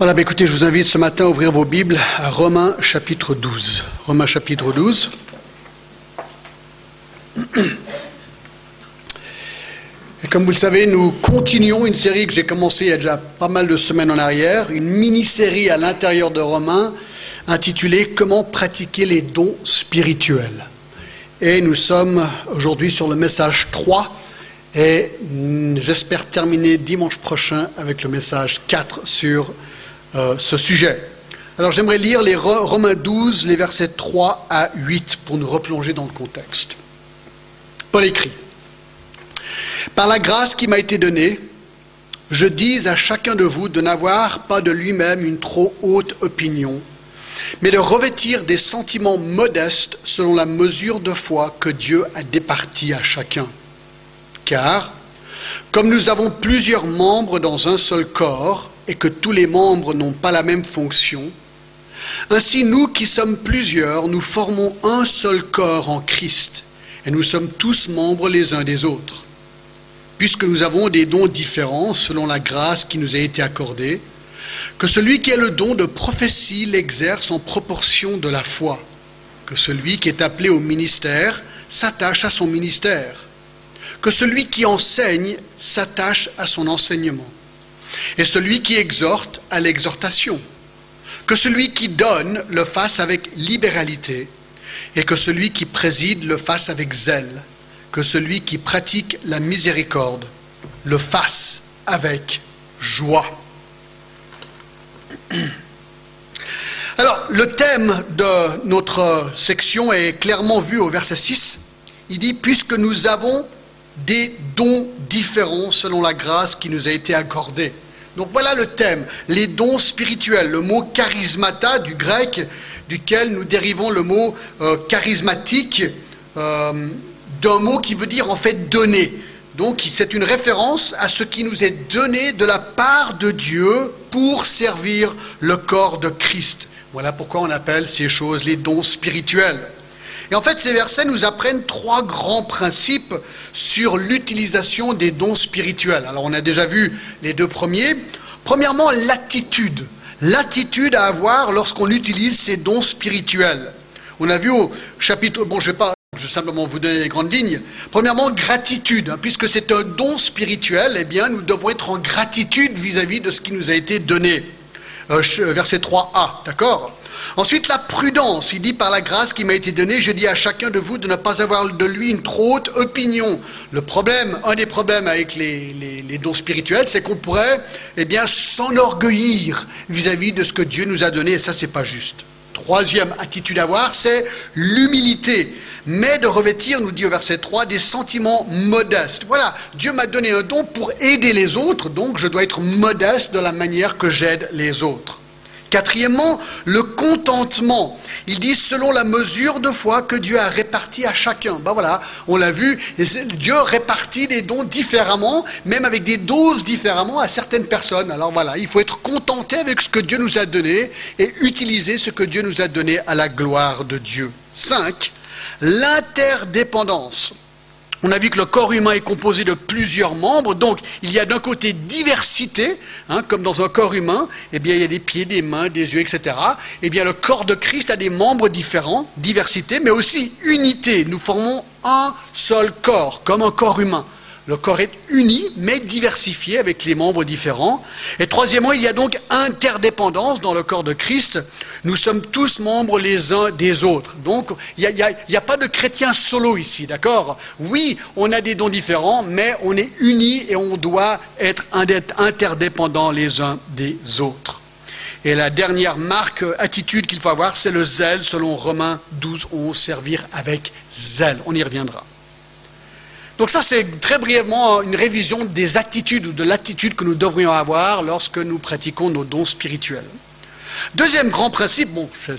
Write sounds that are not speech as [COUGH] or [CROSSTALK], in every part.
Voilà, bah écoutez, je vous invite ce matin à ouvrir vos Bibles à Romains chapitre 12. Romains chapitre 12. Et comme vous le savez, nous continuons une série que j'ai commencée il y a déjà pas mal de semaines en arrière, une mini-série à l'intérieur de Romains intitulée Comment pratiquer les dons spirituels. Et nous sommes aujourd'hui sur le message 3 et j'espère terminer dimanche prochain avec le message 4 sur euh, ce sujet. Alors j'aimerais lire les Romains 12, les versets 3 à 8 pour nous replonger dans le contexte. Paul écrit, Par la grâce qui m'a été donnée, je dis à chacun de vous de n'avoir pas de lui-même une trop haute opinion, mais de revêtir des sentiments modestes selon la mesure de foi que Dieu a départie à chacun. Car, comme nous avons plusieurs membres dans un seul corps, et que tous les membres n'ont pas la même fonction, ainsi nous qui sommes plusieurs, nous formons un seul corps en Christ, et nous sommes tous membres les uns des autres. Puisque nous avons des dons différents selon la grâce qui nous a été accordée, que celui qui a le don de prophétie l'exerce en proportion de la foi, que celui qui est appelé au ministère s'attache à son ministère, que celui qui enseigne s'attache à son enseignement et celui qui exhorte à l'exhortation. Que celui qui donne le fasse avec libéralité, et que celui qui préside le fasse avec zèle. Que celui qui pratique la miséricorde le fasse avec joie. [CLEARS THROAT] Alors, le thème de notre section est clairement vu au verset 6. Il dit, puisque nous avons des dons différents selon la grâce qui nous a été accordée. Donc voilà le thème, les dons spirituels, le mot charismata du grec, duquel nous dérivons le mot euh, charismatique, euh, d'un mot qui veut dire en fait donner. Donc c'est une référence à ce qui nous est donné de la part de Dieu pour servir le corps de Christ. Voilà pourquoi on appelle ces choses les dons spirituels. Et en fait, ces versets nous apprennent trois grands principes sur l'utilisation des dons spirituels. Alors, on a déjà vu les deux premiers. Premièrement, l'attitude. L'attitude à avoir lorsqu'on utilise ces dons spirituels. On a vu au chapitre, bon, je vais pas, je vais simplement vous donner les grandes lignes. Premièrement, gratitude, hein, puisque c'est un don spirituel, eh bien, nous devons être en gratitude vis-à-vis -vis de ce qui nous a été donné. Euh, verset 3a, d'accord? Ensuite, la prudence. Il dit, par la grâce qui m'a été donnée, je dis à chacun de vous de ne pas avoir de lui une trop haute opinion. Le problème, un des problèmes avec les, dons spirituels, c'est qu'on pourrait eh s'enorgueillir vis-à-vis de ce que Dieu nous a donné, et ça, c'est pas juste. Troisième attitude à avoir, c'est l'humilité. Mais de revêtir, nous dit au verset 3, des sentiments modestes. Voilà, Dieu m'a donné un don pour aider les autres, donc je dois être modeste de la manière que j'aide les autres. Quatrièmement, le contentement. Il dit selon la mesure de foi que Dieu a réparti à chacun. Ben voilà, on l'a vu, Dieu répartit des dons différemment, même avec des doses différemment à certaines personnes. Alors voilà, il faut être contenté avec ce que Dieu nous a donné et utiliser ce que Dieu nous a donné à la gloire de Dieu. 5. L'interdépendance. On a vu que le corps humain est composé de plusieurs membres, donc il y a d'un côté diversité, hein, comme dans un corps humain, eh bien il y a des pieds, des mains, des yeux, etc. Eh bien le corps de Christ a des membres différents, diversité, mais aussi unité. Nous formons un seul corps, comme un corps humain. Le corps est uni, mais diversifié avec les membres différents. Et troisièmement, il y a donc interdépendance dans le corps de Christ. Nous sommes tous membres les uns des autres. Donc, il n'y a, pas de chrétien solo ici, d'accord? Oui, on a des dons différents, mais on est unis et on doit être interdépendants les uns des autres. Et la dernière marque, attitude qu'il faut avoir, c'est le zèle, selon Romains 12, 11, servir avec zèle. On y reviendra. Donc ça, c'est très brièvement une révision des attitudes ou de l'attitude que nous devrions avoir lorsque nous pratiquons nos dons spirituels. Deuxième grand principe, bon, euh,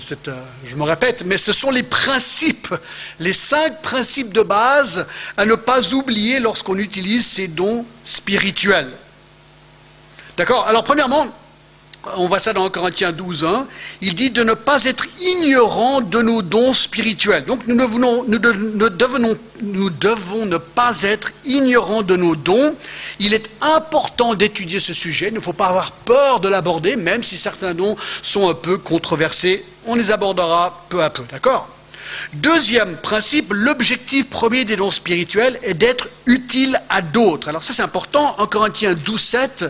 je me répète, mais ce sont les principes, les cinq principes de base à ne pas oublier lorsqu'on utilise ces dons spirituels. D'accord? Alors premièrement, on voit ça dans Corinthiens 12, 1, il dit de ne pas être ignorant de nos dons spirituels. Donc nous, devenons, devons ne pas être ignorants de nos dons. Il est important d'étudier ce sujet, il ne faut pas avoir peur de l'aborder, même si certains dons sont un peu controversés. On les abordera peu à peu, d'accord? Deuxième principe, l'objectif premier des dons spirituels est d'être utile à d'autres. Alors ça c'est important, en Corinthiens 12, 7,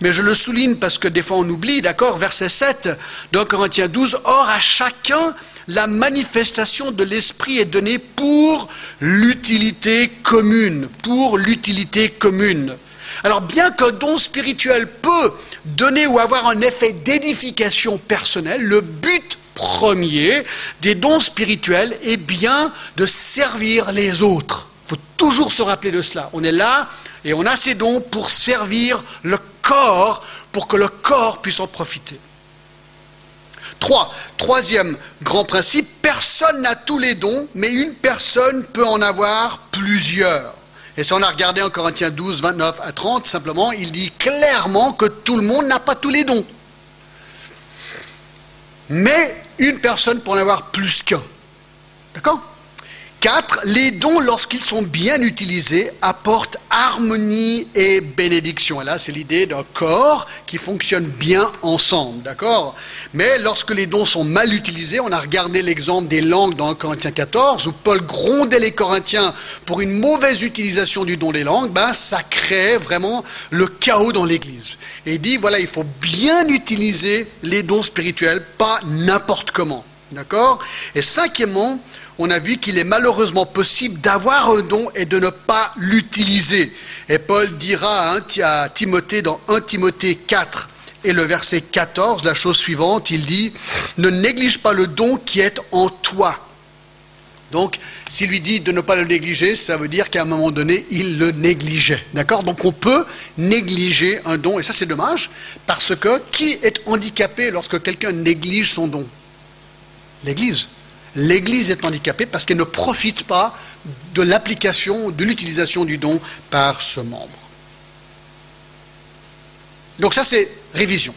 mais je le souligne parce que des fois on oublie, d'accord, verset 7 de Corinthiens 12, Or à chacun la manifestation de l'Esprit est donnée pour l'utilité commune, pour l'utilité commune. Alors bien qu'un don spirituel peut donner ou avoir un effet d'édification personnelle, le but premier des dons spirituels est bien de servir les autres. Il faut toujours se rappeler de cela. On est là et on a ces dons pour servir le corps, pour que le corps puisse en profiter. Trois, troisième grand principe, personne n'a tous les dons, mais une personne peut en avoir plusieurs. Et si on a regardé en Corinthiens 12, 29 à 30, simplement, il dit clairement que tout le monde n'a pas tous les dons. Mais une personne peut en avoir plus qu'un. D'accord? 4. Les dons, lorsqu'ils sont bien utilisés, apportent harmonie et bénédiction. Et là, c'est l'idée d'un corps qui fonctionne bien ensemble, d'accord? Mais lorsque les dons sont mal utilisés, on a regardé l'exemple des langues dans Corinthiens 14, où Paul grondait les Corinthiens pour une mauvaise utilisation du don des langues, ben, ça crée vraiment le chaos dans l'Église. Et il dit, voilà, il faut bien utiliser les dons spirituels, pas n'importe comment. D'accord? Et cinquièmement, on a vu qu'il est malheureusement possible d'avoir un don et de ne pas l'utiliser. Et Paul dira à Timothée dans 1 Timothée 4 et le verset 14, la chose suivante, il dit, ne néglige pas le don qui est en toi. Donc, s'il lui dit de ne pas le négliger, ça veut dire qu'à un moment donné, il le négligeait. D'accord? Donc, on peut négliger un don, et ça c'est dommage, parce que qui est handicapé lorsque quelqu'un néglige son don? L'Église l'Église est handicapée parce qu'elle ne profite pas de l'application, de l'utilisation du don par ce membre. Donc ça, c'est révision.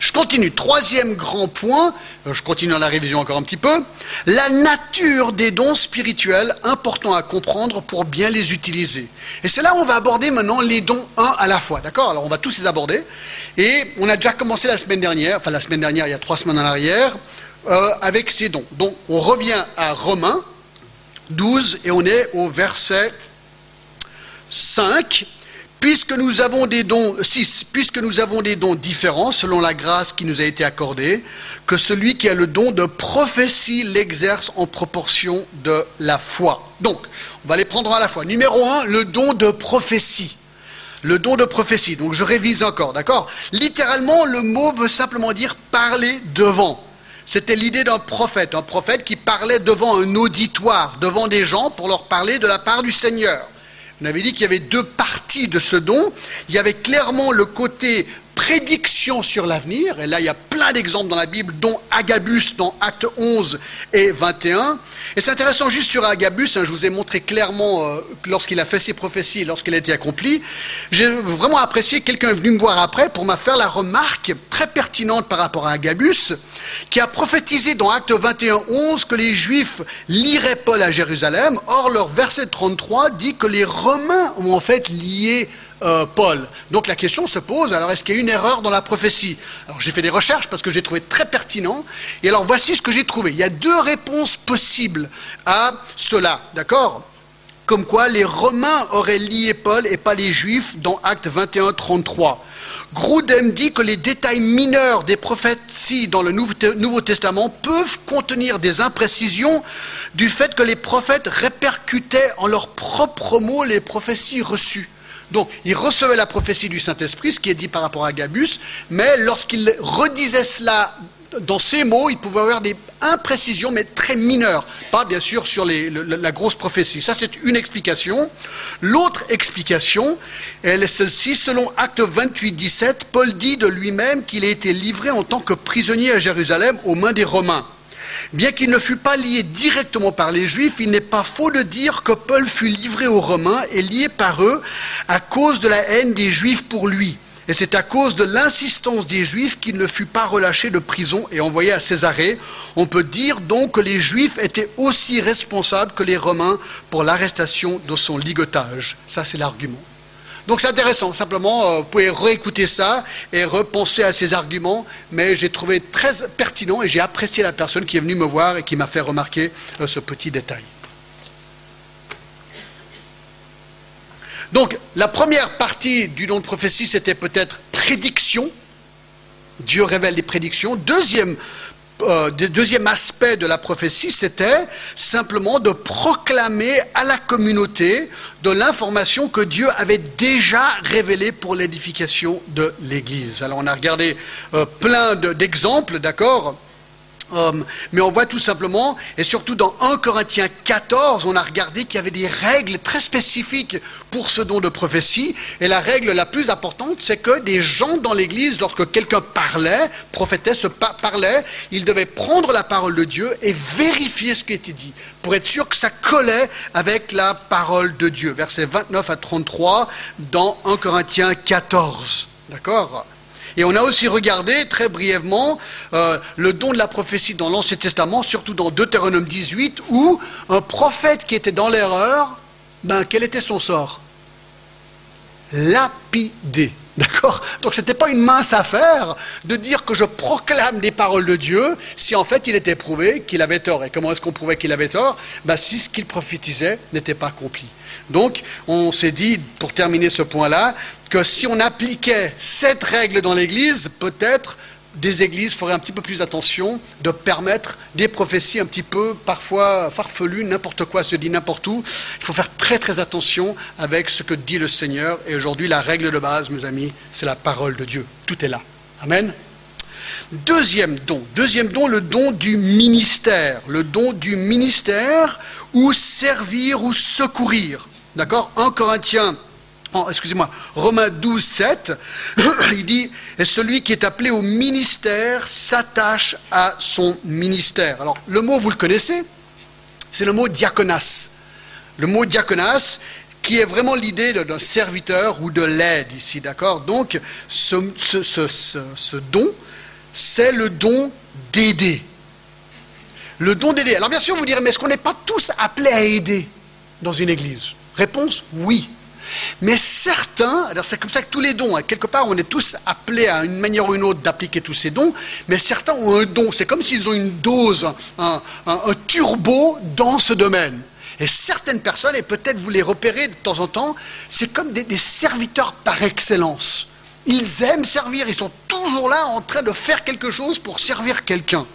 Je continue. Troisième grand point, euh, je continue dans la révision encore un petit peu, la nature des dons spirituels, important à comprendre pour bien les utiliser. Et c'est là où on va aborder maintenant les dons un à la fois. D'accord? Alors on va tous les aborder. Et on a déjà commencé la semaine dernière, enfin la semaine dernière, il y a trois semaines en arrière, euh, avec ces dons. Donc on revient à Romains 12 et on est au verset 5. Puisque nous avons des dons, 6, puisque nous avons des dons différents selon la grâce qui nous a été accordée, que celui qui a le don de prophétie l'exerce en proportion de la foi. Donc, on va les prendre à la fois. Numéro 1, le don de prophétie. Le don de prophétie. Donc, je révise encore, d'accord? Littéralement, le mot veut simplement dire parler devant. C'était l'idée d'un prophète, un prophète qui parlait devant un auditoire, devant des gens pour leur parler de la part du Seigneur. On avait dit qu'il y avait deux parties de ce don. Il y avait clairement le côté prédiction sur l'avenir, et là il y a plein d'exemples dans la Bible, dont Agabus dans Acte 11 et 21. Et c'est intéressant juste sur Agabus, hein, je vous ai montré clairement euh, lorsqu'il a fait ses prophéties, lorsqu'il a été accompli. J'ai vraiment apprécié, quelqu'un venu me voir après pour m'a faire la remarque très pertinente par rapport à Agabus, qui a prophétisé dans Acte 21, 11 que les Juifs liraient Paul à Jérusalem. Or, leur verset 33 dit que les Romains ont en fait lié euh, Paul. Donc la question se pose, alors est-ce qu'il y a une erreur dans la prophétie? Alors j'ai fait des recherches parce que j'ai trouvé très pertinent. Et alors voici ce que j'ai trouvé. Il y a deux réponses possibles à cela, d'accord? Comme quoi les Romains auraient lié Paul et pas les Juifs dans Acte 21, 33. Grudem dit que les détails mineurs des prophéties dans le Nouveau Testament peuvent contenir des imprécisions du fait que les prophètes répercutaient en leurs propres mots les prophéties reçues. Donc, il recevait la prophétie du Saint-Esprit, ce qui est dit par rapport à Gabus, mais lorsqu'il redisait cela dans ces mots, il pouvait avoir des imprécisions, mais très mineures. Pas, bien sûr, sur la grosse prophétie. Ça, c'est une explication. L'autre explication, elle est celle-ci. Selon Acte 28, 17, Paul dit de lui-même qu'il a été livré en tant que prisonnier à Jérusalem aux mains des Romains. Bien qu'il ne fût pas lié directement par les Juifs, il n'est pas faux de dire que Paul fut livré aux Romains et lié par eux à cause de la haine des Juifs pour lui. et c'est à cause de l'insistance des Juifs qu'il ne fut pas relâché de prison et envoyé à Césarée. On peut dire donc que les Juifs étaient aussi responsables que les Romains pour l'arrestation de son ligotage. Ça, c'est l'argument. Donc c'est intéressant, simplement, euh, vous pouvez réécouter ça et repenser à ces arguments, mais j'ai trouvé très pertinent et j'ai apprécié la personne qui est venue me voir et qui m'a fait remarquer euh, ce petit détail. Donc la première partie du don de prophétie, c'était peut-être prédiction. Dieu révèle des prédictions. Deuxième euh, deuxième aspect de la prophétie, c'était simplement de proclamer à la communauté de l'information que Dieu avait déjà révélée pour l'édification de l'Église. Alors on a regardé euh, plein d'exemples, d'accord? Mais on voit tout simplement, et surtout dans 1 Corinthiens 14, on a regardé qu'il y avait des règles très spécifiques pour ce don de prophétie. Et la règle la plus importante, c'est que des gens dans l'Église, lorsque quelqu'un parlait, prophétesse parlait, ils devaient prendre la parole de Dieu et vérifier ce qui était dit, pour être sûr que ça collait avec la parole de Dieu. Versets 29 à 33 dans 1 Corinthiens 14. D'accord? Et on a aussi regardé très brièvement euh, le don de la prophétie dans l'Ancien Testament, surtout dans Deutéronome 18, où un prophète qui était dans l'erreur, ben, quel était son sort? Lapidé. [LAUGHS] D'accord? Donc ce n'était pas une mince affaire de dire que je proclame des paroles de Dieu si en fait il était prouvé qu'il avait tort. Et comment est-ce qu'on prouvait qu'il avait tort? Ben, Si ce qu'il prophétisait n'était pas accompli. Donc on s'est dit, pour terminer ce point-là, que si on appliquait cette règle dans l'Église, peut-être des églises feraient un petit peu plus attention de permettre des prophéties un petit peu parfois farfelues, n'importe quoi se dit n'importe où. Il faut faire très très attention avec ce que dit le Seigneur. Et aujourd'hui, la règle de base, mes amis, c'est la parole de Dieu. Tout est là. Amen. Deuxième don, deuxième don, le don du ministère. Le don du ministère ou servir ou secourir. D'accord 1 Corinthiens excusez-moi, Romains 12, 7, [COUGHS] il dit, et celui qui est appelé au ministère s'attache à son ministère. Alors, le mot, vous le connaissez, c'est le mot diaconas. Le mot diaconas, qui est vraiment l'idée d'un serviteur ou de l'aide ici, d'accord Donc, ce, ce don, c'est le don d'aider. Le don d'aider. Alors, bien sûr, vous direz, mais est-ce qu'on n'est pas tous appelés à aider dans une église? Réponse, oui. Mais certains, alors c'est comme ça que tous les dons, hein, quelque part on est tous appelés à une manière ou une autre d'appliquer tous ces dons, mais certains ont un don, c'est comme s'ils ont une dose, un, turbo dans ce domaine. Et certaines personnes, et peut-être vous les repérez de temps en temps, c'est comme des, des serviteurs par excellence. Ils aiment servir, ils sont toujours là en train de faire quelque chose pour servir quelqu'un.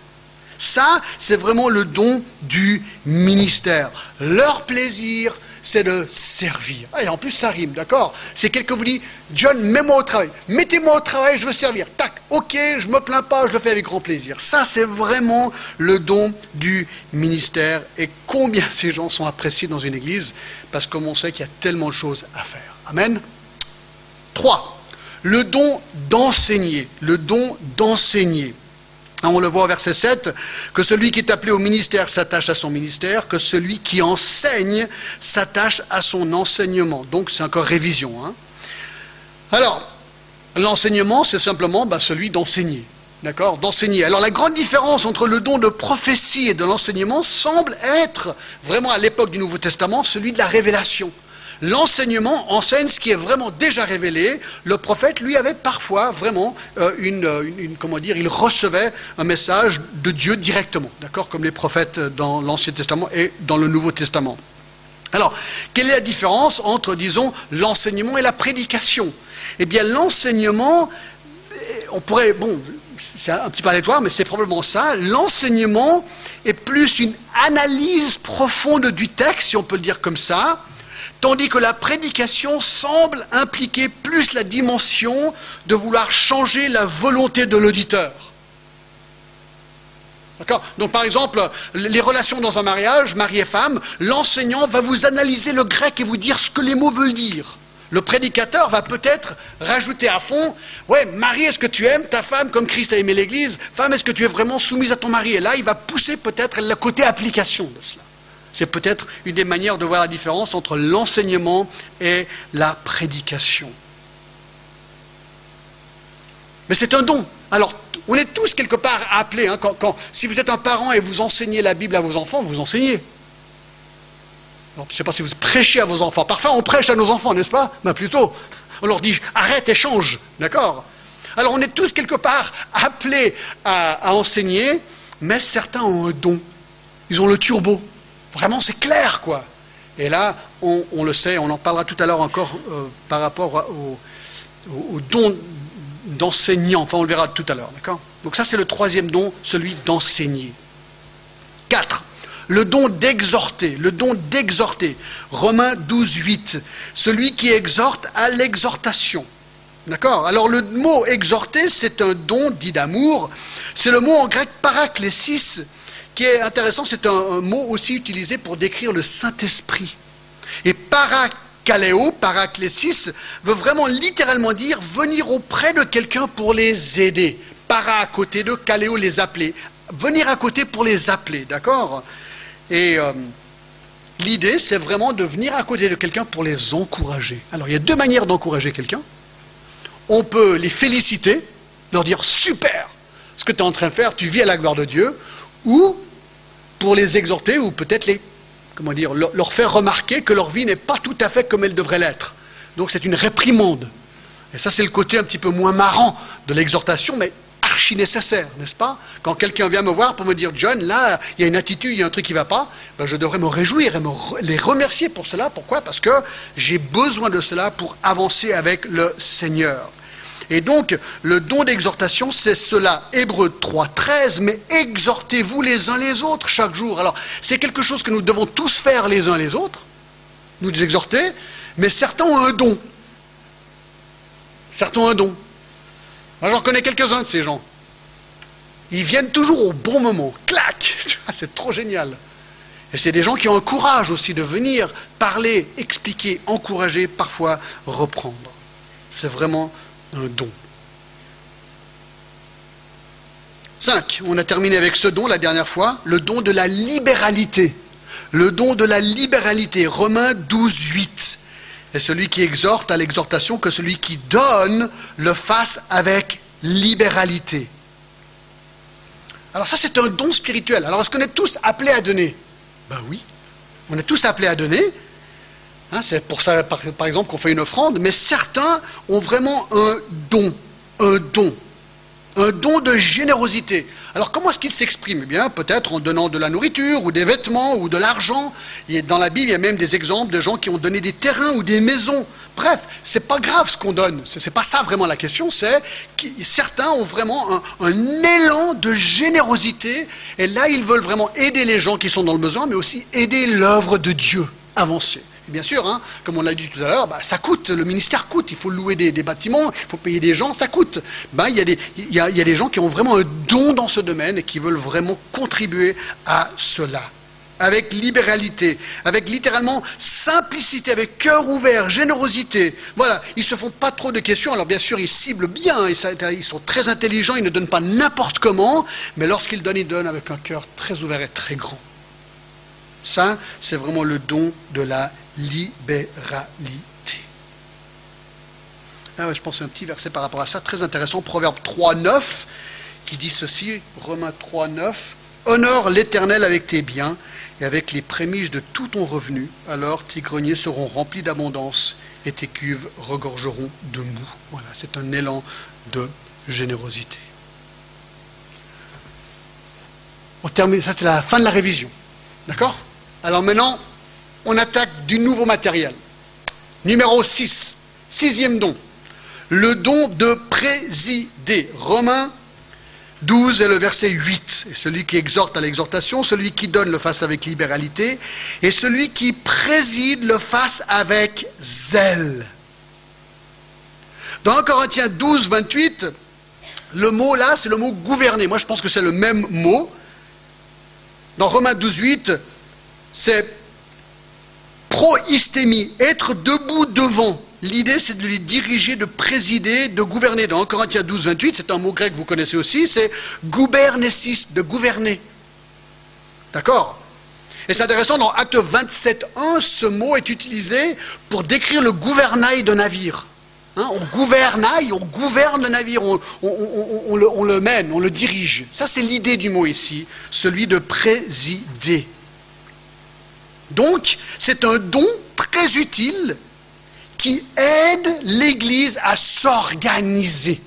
Ça, c'est vraiment le don du ministère. Leur plaisir, c'est de servir. Ah, et en plus, ça rime, d'accord C'est quelqu'un vous dit, John, mets-moi au travail. Mettez-moi au travail, je veux servir. Tac, ok, je me plains pas, je le fais avec grand plaisir. Ça, c'est vraiment le don du ministère. Et combien ces gens sont appréciés dans une église Parce qu'on sait qu'il y a tellement de choses à faire. Amen. 3. Le don d'enseigner. Le don d'enseigner. On le voit au verset 7, que celui qui est appelé au ministère s'attache à son ministère, que celui qui enseigne s'attache à son enseignement. Donc c'est encore révision. Hein. Alors, l'enseignement, c'est simplement bah, celui d'enseigner. D'accord? D'enseigner. Alors la grande différence entre le don de prophétie et de l'enseignement semble être, vraiment à l'époque du Nouveau Testament, celui de la révélation. L'enseignement enseigne ce qui est vraiment déjà révélé. Le prophète, lui, avait parfois vraiment euh, euh, une, comment dire, il recevait un message de Dieu directement, d'accord, comme les prophètes dans l'Ancien Testament et dans le Nouveau Testament. Alors, quelle est la différence entre, disons, l'enseignement et la prédication? Eh bien, l'enseignement, on pourrait, bon, c'est un petit peu aléatoire, mais c'est probablement ça. L'enseignement est plus une analyse profonde du texte, si on peut le dire comme ça tandis que la prédication semble impliquer plus la dimension de vouloir changer la volonté de l'auditeur. Donc par exemple, les relations dans un mariage, mari et femme, l'enseignant va vous analyser le grec et vous dire ce que les mots veulent dire. Le prédicateur va peut-être rajouter à fond, ouais, Marie, est-ce que tu aimes ta femme comme Christ a aimé l'Église? Femme, est-ce que tu es vraiment soumise à ton mari? Et là, il va pousser peut-être le côté application de cela. C'est peut-être une des manières de voir la différence entre l'enseignement et la prédication. Mais c'est un don. Alors, on est tous quelque part appelés. Hein, si vous êtes un parent et vous enseignez la Bible à vos enfants, vous enseignez. je ne sais pas si vous prêchez à vos enfants. Parfois, on prêche à nos enfants, n'est-ce pas? Mais plutôt, on leur dit arrête et change. D'accord? Alors, on est tous quelque part appelés à, enseigner, mais certains ont un don. Ils ont le turbo. Vraiment, c'est clair, quoi. Et là, on, le sait, on en parlera tout à l'heure encore euh, par rapport au, don d'enseignant. Enfin, on le verra tout à l'heure, d'accord? Donc ça, c'est le troisième don, celui d'enseigner. Quatre, le don d'exhorter, le don d'exhorter. Romains 12, 8, celui qui exhorte à l'exhortation. D'accord? Alors le mot exhorter, c'est un don dit d'amour. C'est le mot en grec paraklesis, qui est intéressant, c'est un, mot aussi utilisé pour décrire le Saint-Esprit. Et parak Kaléo, paraklésis, veut vraiment littéralement dire venir auprès de quelqu'un pour les aider. Para à côté de, kaléo les appeler. Venir à côté pour les appeler, d'accord? Et euh, l'idée, c'est vraiment de venir à côté de quelqu'un pour les encourager. Alors, il y a deux manières d'encourager quelqu'un. On peut les féliciter, leur dire super, ce que tu es en train de faire, tu vis à la gloire de Dieu, ou pour les exhorter, ou peut-être les comment dire, leur faire remarquer que leur vie n'est pas tout à fait comme elle devrait l'être. Donc c'est une réprimande. Et ça, c'est le côté un petit peu moins marrant de l'exhortation, mais archi nécessaire, n'est-ce pas? Quand quelqu'un vient me voir pour me dire, John, là, il y a une attitude, il y a un truc qui ne va pas, ben, je devrais me réjouir et me les remercier pour cela. Pourquoi? Parce que j'ai besoin de cela pour avancer avec le Seigneur. Et donc, le don d'exhortation, c'est cela. Hébreu 3, 13, mais exhortez-vous les uns les autres chaque jour. Alors, c'est quelque chose que nous devons tous faire les uns les autres, nous exhorter, mais certains ont un don. Certains ont un don. Moi, j'en connais quelques-uns de ces gens. Ils viennent toujours au bon moment. Clac [LAUGHS] C'est trop génial. Et c'est des gens qui ont un courage aussi de venir parler, expliquer, encourager, parfois reprendre. C'est vraiment un don. 5. On a terminé avec ce don la dernière fois, le don de la libéralité. Le don de la libéralité. Romains 12, 8. Et celui qui exhorte à l'exhortation que celui qui donne le fasse avec libéralité. Alors ça, c'est un don spirituel. Alors est-ce qu'on est tous appelés à donner? Ben oui, on est tous appelés à donner, Hein, c'est pour ça, par, exemple, qu'on fait une offrande, mais certains ont vraiment un don, un don, un don de générosité. Alors comment est-ce qu'il s'exprime Eh bien, peut-être en donnant de la nourriture, ou des vêtements, ou de l'argent. Dans la Bible, il y a même des exemples de gens qui ont donné des terrains ou des maisons. Bref, c'est pas grave ce qu'on donne. C'est pas ça vraiment la question. C'est que certains ont vraiment un, un, élan de générosité, et là, ils veulent vraiment aider les gens qui sont dans le besoin, mais aussi aider l'œuvre de Dieu bien sûr, hein, comme on l'a dit tout à l'heure, bah, ça coûte, le ministère coûte, il faut louer des, bâtiments, il faut payer des gens, ça coûte. Il, y a des, il, y a, il y a des gens qui ont vraiment un don dans ce domaine et qui veulent vraiment contribuer à cela avec libéralité, avec littéralement simplicité, avec cœur ouvert, générosité. Voilà, ils se font pas trop de questions. Alors bien sûr, ils ciblent bien, ils sont très intelligents, ils ne donnent pas n'importe comment, mais lorsqu'ils donnent, ils donnent avec un cœur très ouvert et très grand. Ça, c'est vraiment le don de la libéralité. Ah je pense à un petit verset par rapport à ça, très intéressant, Proverbe 3, 9, qui dit ceci, Romains 3, 9, Honore l'Éternel avec tes biens et avec les prémices de tout ton revenu, alors tes greniers seront remplis d'abondance et tes cuves regorgeront de mou. Voilà, c'est un élan de générosité. Ça c'est la fin de la révision. D'accord? Alors maintenant, on attaque du nouveau matériel. Numéro 6, sixième don, le don de présider. Romains 12 et le verset 8. Et celui qui exhorte à l'exhortation, celui qui donne le fasse avec libéralité, et celui qui préside le fasse avec zèle. Dans Corinthiens 12, 28, le mot là, c'est le mot gouverner. Moi, je pense que c'est le même mot. Dans Romains 12, 8, c'est Pro-hystémie, être debout devant. L'idée, c'est de les diriger, de présider, de gouverner. Dans 1 Corinthiens 12, 28, c'est un mot grec que vous connaissez aussi, c'est gouvernesis, de gouverner. D'accord? Et c'est intéressant, dans Acte 27, 1, ce mot est utilisé pour décrire le gouvernail d'un navire. Hein, on gouvernaille, on gouverne le navire, on, le, mène, on le dirige. Ça, c'est l'idée du mot ici, celui de présider. Donc, c'est un don très utile qui aide l'Église à s'organiser.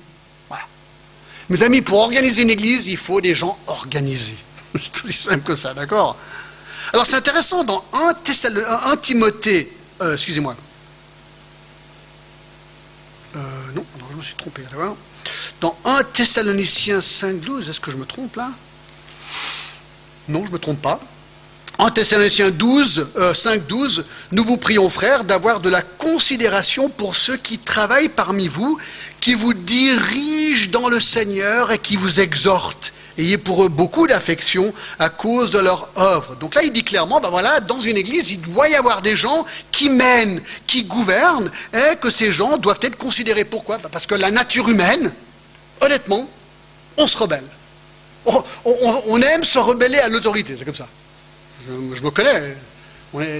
Mes amis, pour organiser une Église, il faut des gens organisés. [LAUGHS] C'est aussi simple que ça, d'accord? Alors, c'est intéressant, dans 1, Timothée, euh, excusez-moi, euh, non, je me suis trompé. Dans 1 Thessaloniciens 5.12, est-ce que je me trompe là? Non, je ne me trompe pas. En Thessaloniciens 12, 5, 12, nous vous prions, frères, d'avoir de la considération pour ceux qui travaillent parmi vous, qui vous dirigent dans le Seigneur et qui vous exhortent. Ayez pour eux beaucoup d'affection à cause de leur œuvre. Donc là, il dit clairement, ben voilà, dans une église, il doit y avoir des gens qui mènent, qui gouvernent, et que ces gens doivent être considérés. Pourquoi? Ben Parce que la nature humaine, honnêtement, on se rebelle. on aime se rebeller à l'autorité, c'est comme ça je, me connais.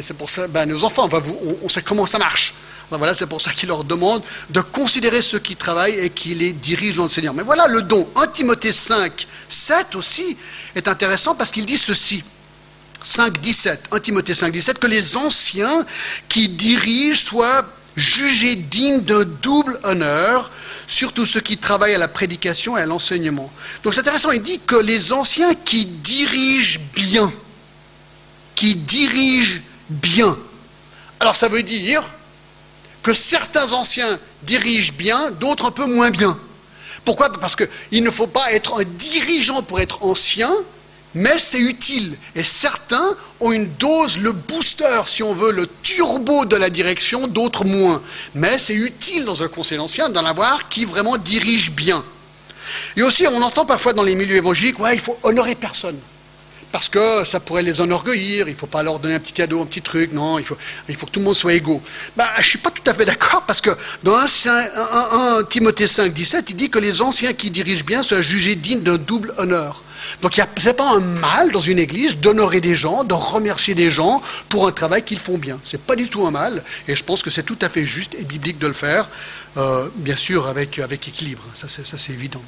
C'est pour ça, ben, nos enfants, on, sait comment ça marche. Ben, voilà, c'est pour ça qu'il leur demande de considérer ceux qui travaillent et qui les dirigent dans le Seigneur. Mais voilà le don. 1 Timothée 5, 7 aussi est intéressant parce qu'il dit ceci. 5, 17. 1 Timothée 5, 17, que les anciens qui dirigent soient jugés dignes d'un double honneur, surtout ceux qui travaillent à la prédication et à l'enseignement. Donc c'est intéressant, il dit que les anciens qui dirigent bien, qui dirige bien. Alors ça veut dire que certains anciens dirigent bien, d'autres un peu moins bien. Pourquoi? Parce qu'il ne faut pas être un dirigeant pour être ancien, mais c'est utile. Et certains ont une dose, le booster, si on veut, le turbo de la direction, d'autres moins. Mais c'est utile dans un conseil ancien d'en avoir qui vraiment dirige bien. Et aussi, on entend parfois dans les milieux évangéliques, ouais, il faut honorer personne parce que ça pourrait les enorgueillir, il ne faut pas leur donner un petit cadeau, un petit truc, non, il faut, que tout le monde soit égaux. Bah, je ne suis pas tout à fait d'accord, parce que dans 1, Timothée 5, 17, il dit que les anciens qui dirigent bien soient jugés dignes d'un double honneur. Donc ce n'est pas un mal dans une église d'honorer des gens, de remercier des gens pour un travail qu'ils font bien. Ce n'est pas du tout un mal, et je pense que c'est tout à fait juste et biblique de le faire, euh, bien sûr avec équilibre, ça c'est évident.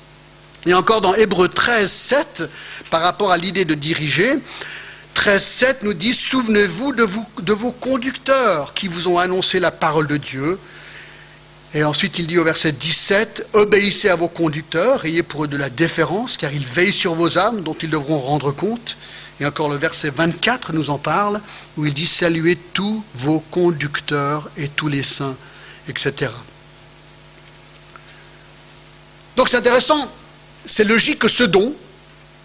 Et encore dans Hébreu 13, 7, par rapport à l'idée de diriger, 13, 7 nous dit Souvenez-vous de, vos conducteurs qui vous ont annoncé la parole de Dieu. Et ensuite, il dit au verset 17 Obéissez à vos conducteurs, ayez pour eux de la déférence, car ils veillent sur vos âmes dont ils devront rendre compte. Et encore le verset 24 nous en parle, où il dit Saluez tous vos conducteurs et tous les saints, etc. Donc c'est intéressant c'est logique que ce don,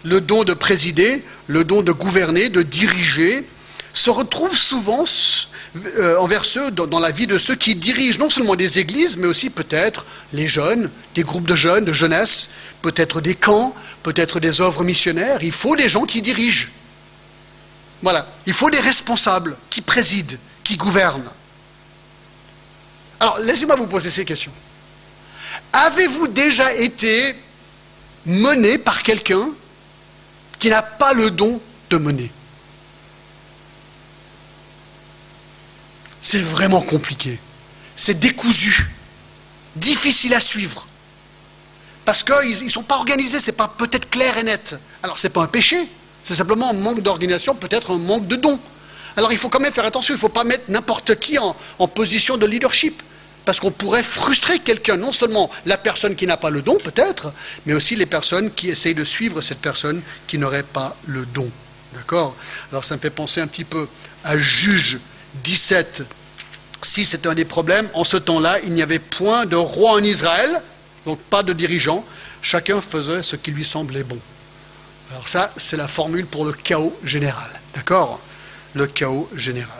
le don de présider, le don de gouverner, de diriger, se retrouve souvent euh, envers ceux, dans, la vie de ceux qui dirigent non seulement des églises, mais aussi peut-être les jeunes, des groupes de jeunes, de jeunesse, peut-être des camps, peut-être des œuvres missionnaires. Il faut des gens qui dirigent. Voilà, il faut des responsables qui président, qui gouvernent. Alors, laissez-moi vous poser ces questions. Avez-vous déjà été menée par quelqu'un qui n'a pas le don de mener. C'est vraiment compliqué. C'est décousu, difficile à suivre. Parce qu'ils ne sont pas organisés, ce n'est pas peut-être clair et net. Alors ce n'est pas un péché, c'est simplement un manque d'organisation, peut-être un manque de don. Alors il faut quand même faire attention, il ne faut pas mettre n'importe qui en position de leadership parce qu'on pourrait frustrer quelqu'un, non seulement la personne qui n'a pas le don peut-être, mais aussi les personnes qui essayent de suivre cette personne qui n'aurait pas le don. D'accord? Alors ça me fait penser un petit peu à Juge 17. Si c'est un des problèmes, en ce temps-là, il n'y avait point de roi en Israël, donc pas de dirigeant, chacun faisait ce qui lui semblait bon. Alors ça, c'est la formule pour le chaos général. D'accord? Le chaos général.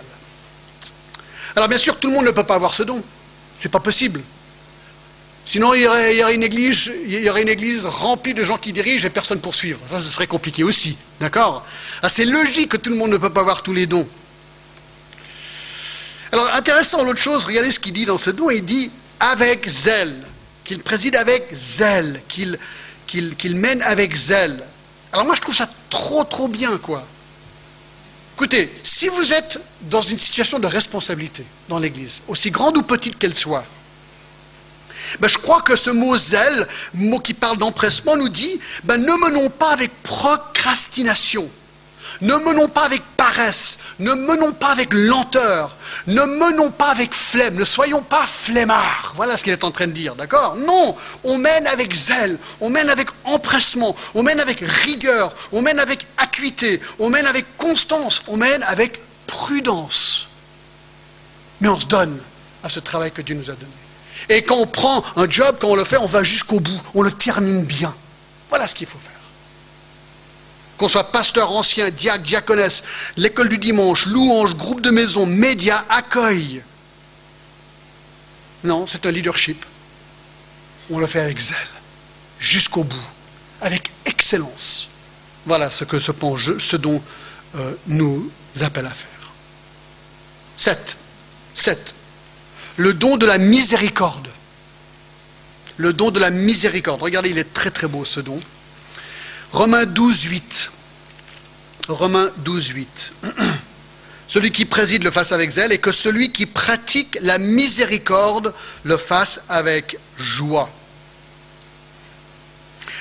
Alors bien sûr, tout le monde ne peut pas avoir ce don. C'est pas possible. Sinon, il y, aurait, une église, remplie de gens qui dirigent et personne pour suivre. Ça, ce serait compliqué aussi. D'accord? Ah, C'est logique que tout le monde ne peut pas avoir tous les dons. Alors, intéressant, l'autre chose, regardez ce qu'il dit dans ce don. Il dit avec zèle, qu'il préside avec zèle, qu'il mène avec zèle. Alors, moi, je trouve ça trop, trop bien, quoi. Écoutez, si vous êtes dans une situation de responsabilité dans l'Église, aussi grande ou petite qu'elle soit, ben, je crois que ce mot zèle, mot qui parle d'empressement, nous dit ben, ne menons pas avec procrastination, ne menons pas avec paresse, ne menons pas avec lenteur, ne menons pas avec flemme, ne soyons pas flemmards. Voilà ce qu'il est en train de dire, d'accord? Non, on mène avec zèle, on mène avec empressement, on mène avec rigueur, on mène avec acuité, on mène avec constance, on mène avec prudence. Mais on se donne à ce travail que Dieu nous a donné. Et quand on prend un job, quand on le fait, on va jusqu'au bout, on le termine bien. Voilà ce qu'il faut faire. Qu'on soit pasteur ancien, diacre, diaconesse, l'école du dimanche, louange, groupe de maison, médias, accueil. Non, c'est un leadership. On le fait avec zèle, jusqu'au bout, avec excellence. Voilà ce que ce, ce dont euh, nous appelle à faire. 7. 7 le don de la miséricorde. Le don de la miséricorde. Regardez, il est très très beau ce don. Romains 12, 8. Romains 12, 8. [CLEARS THROAT] Celui qui préside le fasse avec zèle et que celui qui pratique la miséricorde le fasse avec joie.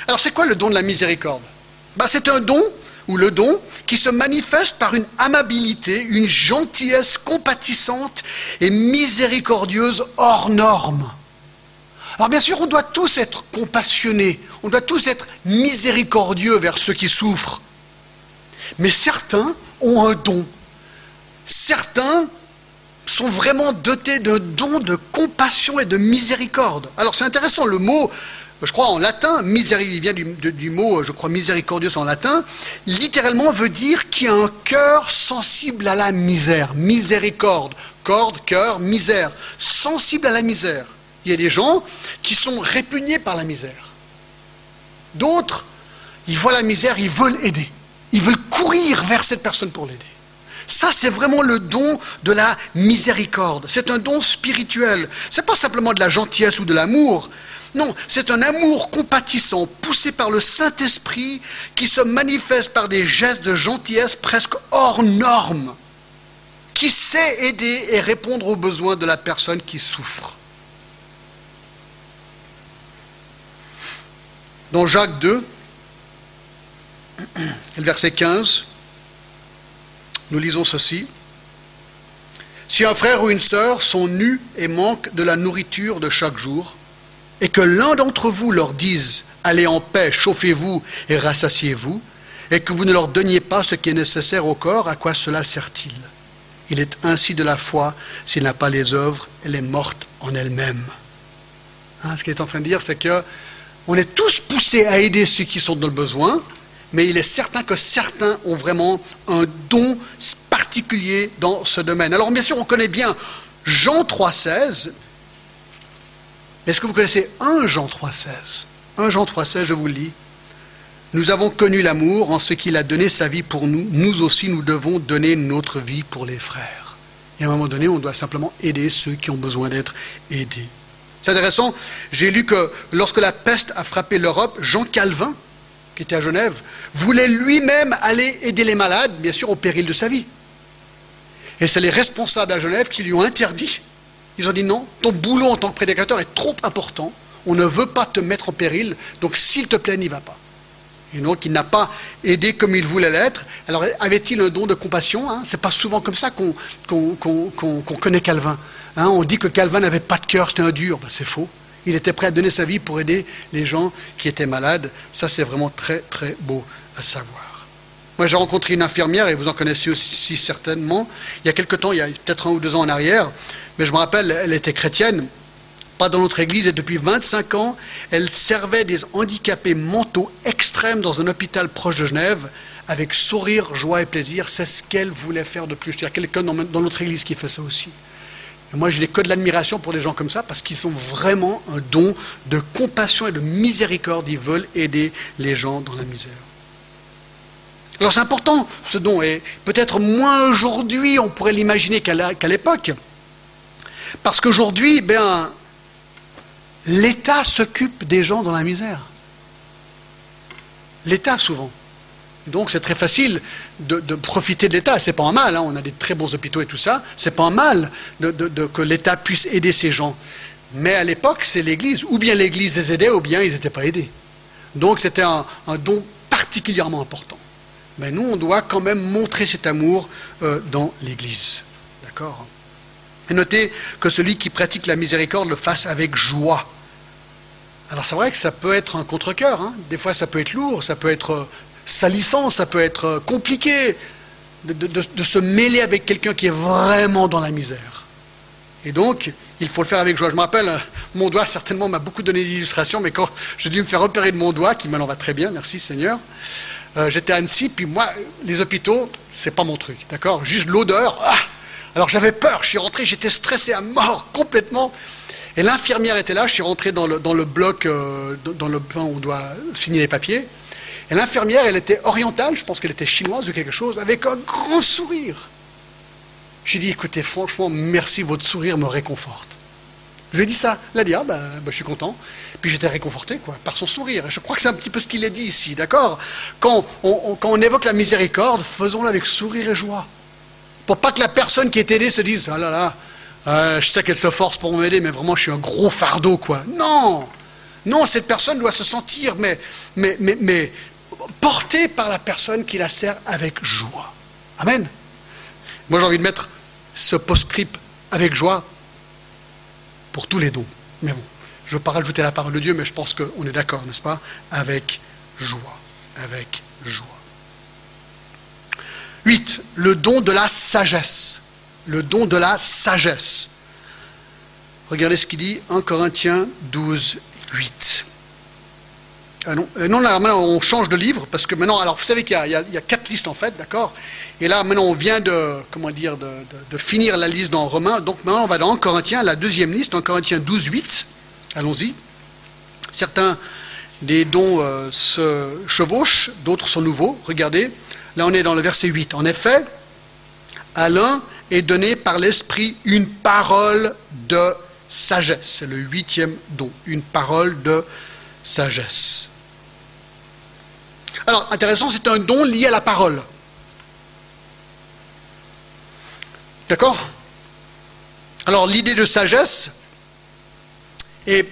Alors c'est quoi le don de la miséricorde? Ben, C'est un don, ou le don, qui se manifeste par une amabilité, une gentillesse compatissante et miséricordieuse hors norme. Alors bien sûr, on doit tous être compassionnés, on doit tous être miséricordieux vers ceux qui souffrent. Mais certains ont un don. Certains sont vraiment dotés d'un don de compassion et de miséricorde. Alors c'est intéressant, le mot je crois en latin, il vient du, mot, je crois, miséricordieux en latin, littéralement veut dire qui a un cœur sensible à la misère. Miséricorde, corde, cœur, misère. Sensible à la misère. Il y a des gens qui sont répugnés par la misère. D'autres, ils voient la misère, ils veulent aider. Ils veulent courir vers cette personne pour l'aider. Ça, c'est vraiment le don de la miséricorde. C'est un don spirituel. Ce n'est pas simplement de la gentillesse ou de l'amour, non, c'est un amour compatissant, poussé par le Saint-Esprit, qui se manifeste par des gestes de gentillesse presque hors normes, qui sait aider et répondre aux besoins de la personne qui souffre? Dans Jacques 2, le [CLEARS THROAT] verset 15, nous lisons ceci. Si un frère ou une sœur sont nus et manquent de la nourriture de chaque jour, et que l'un d'entre vous leur dise Allez en paix, chauffez-vous et rassasiez-vous, et que vous ne leur donniez pas ce qui est nécessaire au corps, à quoi cela sert-il? Il est ainsi de la foi, s'il n'a pas les œuvres, elle est morte en elle-même. Hein, ce qu'il est en train de dire, c'est que on est tous poussés à aider ceux qui sont dans le besoin, mais il est certain que certains ont vraiment un don particulier dans ce domaine. Alors bien sûr, on connaît bien Jean 3,16, est-ce que vous connaissez 1 Jean 3,16 1 Jean 3,16, je vous le lis. Nous avons connu l'amour en ce qu'il a donné sa vie pour nous. Nous aussi, nous devons donner notre vie pour les frères. Et à un moment donné, on doit simplement aider ceux qui ont besoin d'être aidés. C'est intéressant, j'ai lu que lorsque la peste a frappé l'Europe, Jean Calvin, qui était à Genève, voulait lui-même aller aider les malades, bien sûr au péril de sa vie. Et c'est les responsables à Genève qui lui ont interdit ils ont dit non, ton boulot en tant que prédicateur est trop important, on ne veut pas te mettre en péril, donc s'il te plaît, n'y va pas. Et donc il n'a pas aidé comme il voulait l'être. Alors avait-il un don de compassion hein? C'est pas souvent comme ça qu'on connaît Calvin. Hein on dit que Calvin n'avait pas de cœur, c'était un dur. Ben, c'est faux. Il était prêt à donner sa vie pour aider les gens qui étaient malades. Ça, c'est vraiment très, très beau à savoir. Moi, j'ai rencontré une infirmière, et vous en connaissez aussi certainement, il y a quelque temps, il y a peut-être un ou deux ans en arrière, mais je me rappelle, elle était chrétienne, pas dans notre église, et depuis 25 ans, elle servait des handicapés mentaux extrêmes dans un hôpital proche de Genève, avec sourire, joie et plaisir. C'est ce qu'elle voulait faire de plus. Il y a quelqu'un dans, notre église qui fait ça aussi. Et moi, j'ai que de l'admiration pour des gens comme ça, parce qu'ils sont vraiment un don de compassion et de miséricorde. Ils veulent aider les gens dans la misère. Alors c'est important ce don, et peut-être moins aujourd'hui, on pourrait l'imaginer qu'à l'époque. Parce qu'aujourd'hui, ben, l'État s'occupe des gens dans la misère. L'État, souvent. Donc c'est très facile de, profiter de l'État. C'est pas un mal, hein. on a des très bons hôpitaux et tout ça. C'est pas un mal de, que l'État puisse aider ces gens. Mais à l'époque, c'est l'Église. Ou bien l'Église les aidait, ou bien ils n'étaient pas aidés. Donc c'était un, don particulièrement important. Mais nous, on doit quand même montrer cet amour euh, dans l'Église. D'accord? Et notez que celui qui pratique la miséricorde le fasse avec joie. Alors c'est vrai que ça peut être un contre-cœur. Hein. Des fois, ça peut être lourd, ça peut être euh, salissant, ça peut être euh, compliqué de se mêler avec quelqu'un qui est vraiment dans la misère. Et donc, il faut le faire avec joie. Je me rappelle, euh, mon doigt certainement m'a beaucoup donné d'illustrations, mais quand j'ai dû me faire opérer de mon doigt, qui maintenant va très bien, merci Seigneur, euh, j'étais à Annecy, puis moi, les hôpitaux, c'est pas mon truc, d'accord? Juste l'odeur, ah alors j'avais peur, je suis rentré, j'étais stressé à mort complètement. Et l'infirmière était là, je suis rentré dans le, bloc, dans le où on doit signer les papiers. Et l'infirmière, elle était orientale, je pense qu'elle était chinoise ou quelque chose, avec un grand sourire. J'ai dit, écoutez, franchement, merci, votre sourire me réconforte. Je lui ai dit ça. Elle a dit, ah ben, ben, je suis content. Puis j'étais réconforté, quoi, par son sourire. Et je crois que c'est un petit peu ce qu'il a dit ici, d'accord? Quand on, évoque la miséricorde, faisons-la avec sourire et joie. Pour pas que la personne qui est aidée se dise, ah là là, euh, je sais qu'elle se force pour m'aider, mais vraiment je suis un gros fardeau, quoi. Non Non, cette personne doit se sentir, mais, mais, mais, mais portée par la personne qui la sert avec joie. Amen. Moi j'ai envie de mettre ce post-script avec joie pour tous les dons. Mais bon, je ne veux pas rajouter la parole de Dieu, mais je pense qu'on est d'accord, n'est-ce pas? Avec joie. Avec joie. 8. Le don de la sagesse. Le don de la sagesse. Regardez ce qu'il dit 1 Corinthiens 12, 8. Non, euh, non là, maintenant on change de livre parce que maintenant, alors vous savez qu'il y, y, a quatre listes en fait, d'accord? Et là maintenant on vient de, comment dire, de, finir la liste dans Romains, donc maintenant on va dans Corinthiens, la deuxième liste, en Corinthiens 12, 8. Allons-y. Certains des dons euh, se chevauchent, d'autres sont nouveaux. Regardez, là on est dans le verset 8. En effet, à l'un est donné par l'Esprit une parole de sagesse. C'est le huitième don, une parole de sagesse. Alors, intéressant, c'est un don lié à la parole. D'accord? Alors, l'idée de sagesse est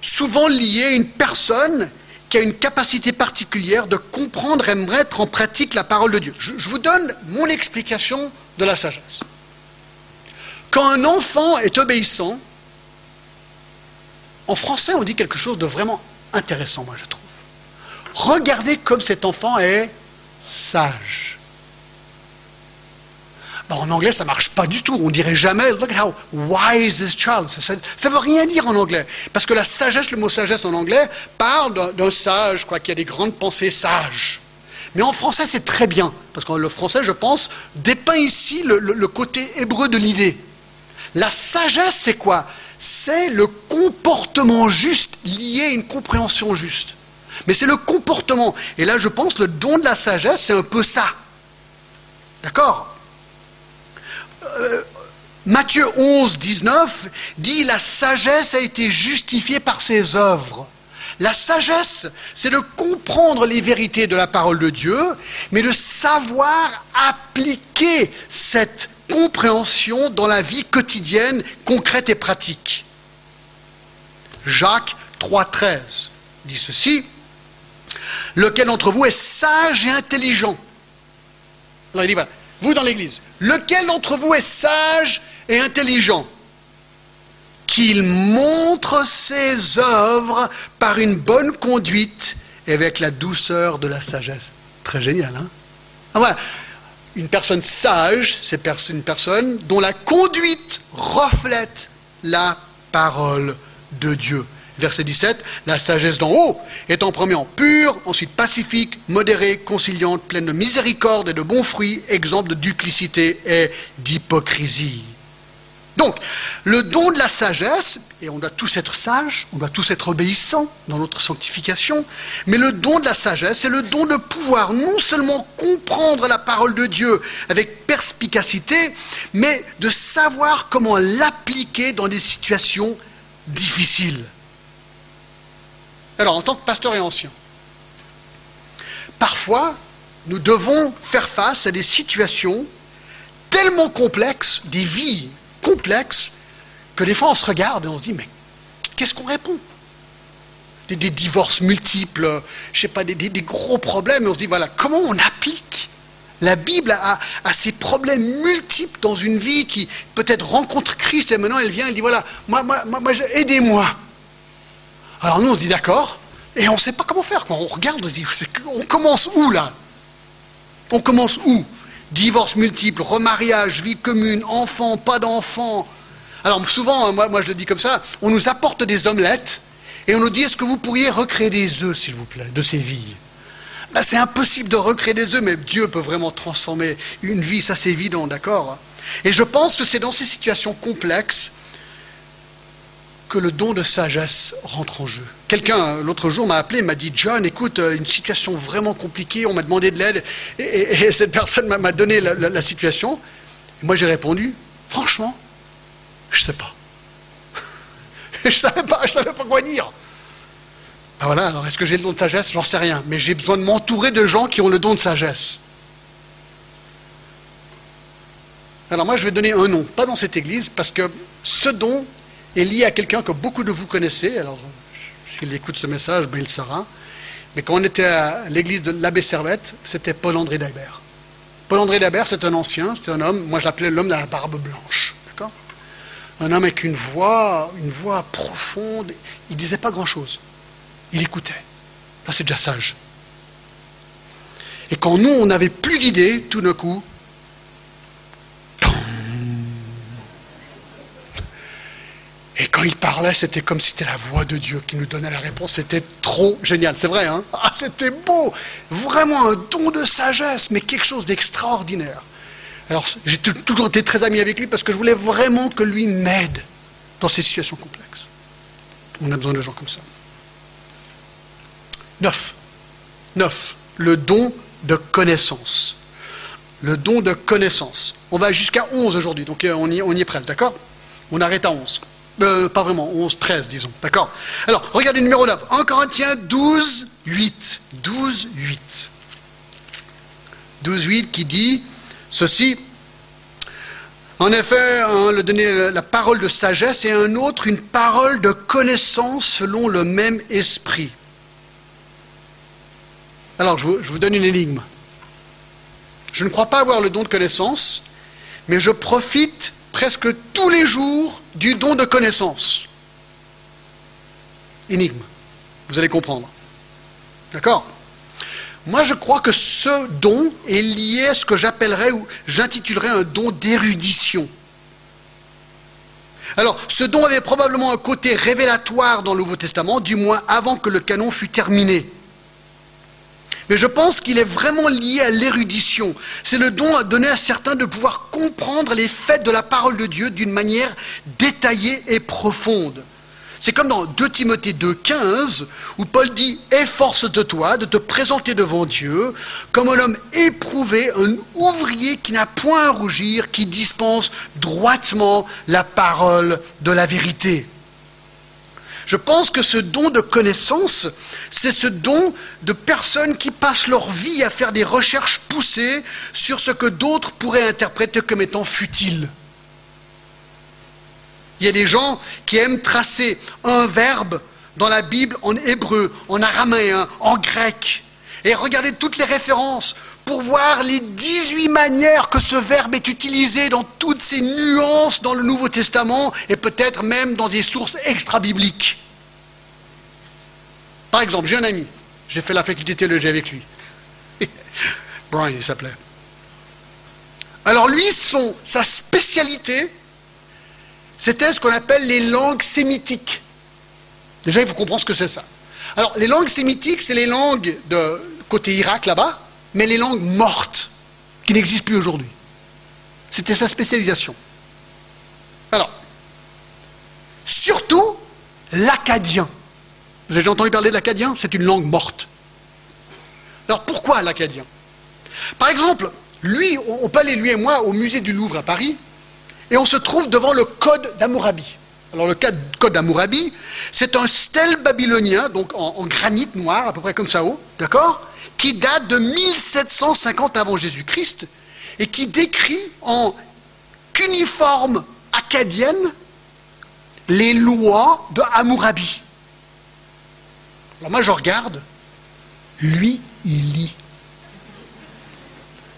souvent liée à une personne qui a une capacité particulière de comprendre et mettre en pratique la parole de Dieu. Je, je vous donne mon explication de la sagesse. Quand un enfant est obéissant, en français, on dit quelque chose de vraiment intéressant, moi, je trouve. Regardez comme cet enfant est sage. en anglais, ça marche pas du tout. On dirait jamais, look how wise this child. Ça ne veut rien dire en anglais. Parce que la sagesse, le mot sagesse en anglais, parle d'un sage, quoi, qui a des grandes pensées sages. Mais en français, c'est très bien. Parce que le français, je pense, dépeint ici le côté hébreu de l'idée. La sagesse, c'est quoi? C'est le comportement juste lié à une compréhension juste. Mais c'est le comportement. Et là, je pense, le don de la sagesse, c'est un peu ça. D'accord euh, Matthieu 11, 19 dit La sagesse a été justifiée par ses œuvres. La sagesse, c'est de comprendre les vérités de la parole de Dieu, mais de savoir appliquer cette compréhension dans la vie quotidienne, concrète et pratique. Jacques 3,13 dit ceci Lequel d'entre vous est sage et intelligent il dit vous dans l'Église, lequel d'entre vous est sage et intelligent Qu'il montre ses œuvres par une bonne conduite et avec la douceur de la sagesse. Très génial, hein ah. Une personne sage, c'est une personne dont la conduite reflète la parole de Dieu. Verset 17, la sagesse d'en haut est en premier pure, ensuite pacifique, modérée, conciliante, pleine de miséricorde et de bons fruits, exemple de duplicité et d'hypocrisie. Donc, le don de la sagesse, et on doit tous être sages, on doit tous être obéissants dans notre sanctification, mais le don de la sagesse, c'est le don de pouvoir non seulement comprendre la parole de Dieu avec perspicacité, mais de savoir comment l'appliquer dans des situations difficiles. Alors, en tant que pasteur et ancien, parfois, nous devons faire face à des situations tellement complexes, des vies complexes, que des fois on se regarde et on se dit, mais qu'est-ce qu'on répond? Des, divorces multiples, je sais pas, des, gros problèmes, et on se dit, voilà, comment on applique la Bible à, ces problèmes multiples dans une vie qui peut-être rencontre Christ et maintenant elle vient, elle dit voilà, moi, moi, moi aidez-moi. Alors nous on se dit d'accord et on ne sait pas comment faire. On regarde, on se dit on commence où là? On commence où? Divorce multiple, remariage, vie commune, enfants, pas d'enfants. Alors souvent, moi, moi je le dis comme ça, on nous apporte des omelettes et on nous dit est-ce que vous pourriez recréer des œufs s'il vous plaît de ces vies ben, c'est impossible de recréer des œufs, mais Dieu peut vraiment transformer une vie, ça c'est évident, d'accord? Et je pense que c'est dans ces situations complexes que le don de sagesse rentre en jeu. Quelqu'un, l'autre jour, m'a appelé, m'a dit, John, écoute, euh, une situation vraiment compliquée, on m'a demandé de l'aide, et, cette personne m'a donné la, situation. moi, j'ai répondu, franchement, je ne sais pas. [LAUGHS] je ne savais pas, je savais pas quoi dire. Ben voilà, alors est-ce que j'ai le don de sagesse? J'en sais rien. Mais j'ai besoin de m'entourer de gens qui ont le don de sagesse. Alors moi, je vais donner un nom, pas dans cette église, parce que ce don est lié à quelqu'un que beaucoup de vous connaissez. Alors, s'il écoute ce message, ben, il saura. Mais quand on était à l'église de l'abbé Servette, c'était Paul-André Dabert. Paul-André Dabert, c'est un ancien, c'est un homme, moi je l'appelais l'homme de la barbe blanche. D'accord? Un homme avec une voix, une voix profonde. Il ne disait pas grand-chose. Il écoutait. Ça, c'est déjà sage. Et quand nous, on n'avait plus d'idées, tout d'un coup, et quand il parlait, c'était comme si c'était la voix de Dieu qui nous donnait la réponse. C'était trop génial. C'est vrai, hein? Ah, c'était beau. Vraiment un don de sagesse, mais quelque chose d'extraordinaire. Alors, j'ai toujours été très ami avec lui parce que je voulais vraiment que lui m'aide dans ces situations complexes. On a besoin de gens comme ça. 9. 9. Le don de connaissance. Le don de connaissance. On va jusqu'à 11 aujourd'hui, donc euh, on y, on y est prêt, d'accord? On arrête à 11. Euh, pas vraiment, 11, 13, disons, d'accord Alors, regardez le numéro 9. 1 Corinthiens 12, 8. 12, 8. 12, 8 qui dit ceci. En effet, donner la parole de sagesse et un autre une parole de connaissance selon le même esprit. Alors, je vous, donne une énigme. Je ne crois pas avoir le don de connaissance, mais je profite presque tous les jours du don de connaissance. Énigme. Vous allez comprendre. D'accord? Moi, je crois que ce don est lié à ce que j'appellerais ou j'intitulerais un don d'érudition. Alors, ce don avait probablement un côté révélatoire dans le Nouveau Testament, du moins avant que le canon fût terminé. Mais je pense qu'il est vraiment lié à l'érudition. C'est le don à donner à certains de pouvoir comprendre les faits de la parole de Dieu d'une manière détaillée et profonde. C'est comme dans 2 Timothée 2, 15, où Paul dit Efforce-toi de te présenter devant Dieu comme un homme éprouvé, un ouvrier qui n'a point à rougir, qui dispense droitement la parole de la vérité. Je pense que ce don de connaissance, c'est ce don de personnes qui passent leur vie à faire des recherches poussées sur ce que d'autres pourraient interpréter comme étant futile. Il y a des gens qui aiment tracer un verbe dans la Bible en hébreu, en araméen, en grec, et regarder toutes les références pour voir les 18 manières que ce verbe est utilisé dans toutes ses nuances dans le Nouveau Testament et peut-être même dans des sources extra-bibliques. Par exemple, j'ai un ami, j'ai fait la faculté théologie avec lui. [LAUGHS] Brian, il s'appelait. Alors lui, son, sa spécialité, c'était ce qu'on appelle les langues sémitiques. Déjà, il faut comprendre ce que c'est ça. Alors, les langues sémitiques, c'est les langues de côté Irak là-bas, mais les langues mortes, qui n'existent plus aujourd'hui. C'était sa spécialisation. Alors, surtout l'acadien. Vous avez entendu parler de l'acadien? C'est une langue morte. Alors pourquoi l'acadien? Par exemple, lui, on peut aller, lui et moi, au musée du Louvre à Paris, et on se trouve devant le Code d'Amourabi. Alors le Code d'Amourabi, c'est un stèle babylonien, donc en, granit noir, à peu près comme ça haut, d'accord? Qui date de 1750 avant Jésus-Christ, et qui décrit en cuniforme acadienne les lois de Hammurabi. Alors moi je regarde, lui il lit.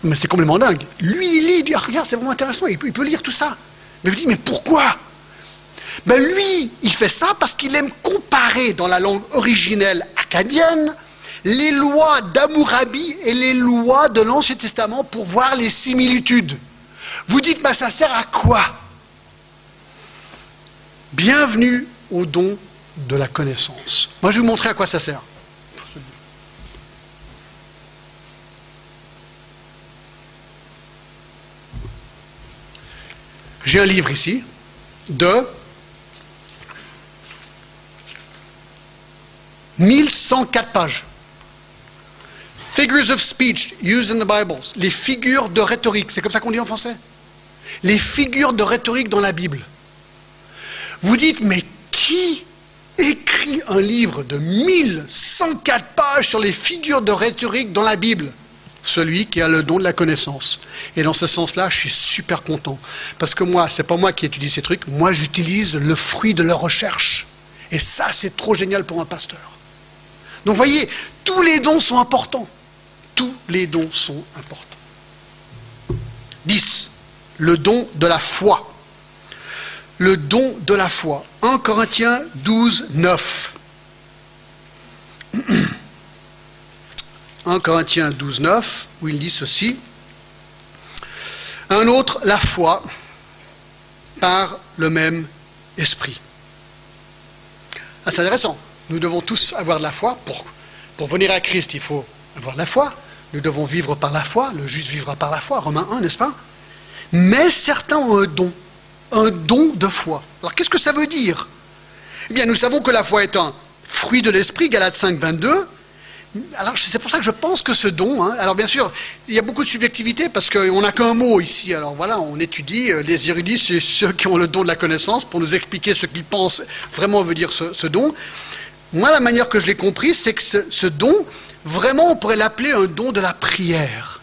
Mais c'est complètement dingue. Lui il lit, il dit, ah, regarde c'est vraiment intéressant, il peut, lire tout ça. Mais je dis, mais pourquoi? Ben lui, il fait ça parce qu'il aime comparer dans la langue originelle acadienne les lois d'Amourabi et les lois de l'Ancien Testament pour voir les similitudes. Vous dites, mais ça sert à quoi? Bienvenue au don de la connaissance. Moi, je vais vous montrer à quoi ça sert. J'ai un livre ici de 1104 pages. Figures of speech used in the Bibles. Les figures de rhétorique. C'est comme ça qu'on dit en français Les figures de rhétorique dans la Bible. Vous dites, mais qui écrit un livre de 1104 pages sur les figures de rhétorique dans la Bible? Celui qui a le don de la connaissance. Et dans ce sens-là, je suis super content. Parce que moi, c'est pas moi qui étudie ces trucs, moi j'utilise le fruit de leur recherche. Et ça, c'est trop génial pour un pasteur. Donc voyez, tous les dons sont importants. Tous les dons sont importants. 10. Le don de la foi. Le don de la foi. 1 Corinthiens 12, 9. 1 Corinthiens 12, 9, où il dit ceci. Un autre, la foi, par le même esprit. Ah, c'est intéressant. Nous devons tous avoir de la foi. Pour, pour venir à Christ, il faut avoir la foi. Nous devons vivre par la foi. Le juste vivra par la foi. Romains 1, n'est-ce pas? Mais certains ont un don. Un don de foi. Alors qu'est-ce que ça veut dire? Eh bien, nous savons que la foi est un fruit de l'esprit, Galates 5, 22. Alors, c'est pour ça que je pense que ce don, hein, alors bien sûr, il y a beaucoup de subjectivité parce qu'on n'a qu'un mot ici. Alors voilà, on étudie, euh, les érudits, c'est ceux qui ont le don de la connaissance pour nous expliquer ce qu'ils pensent vraiment veut dire ce don. Moi, la manière que je l'ai compris, c'est que ce, don, vraiment, on pourrait l'appeler un don de la prière.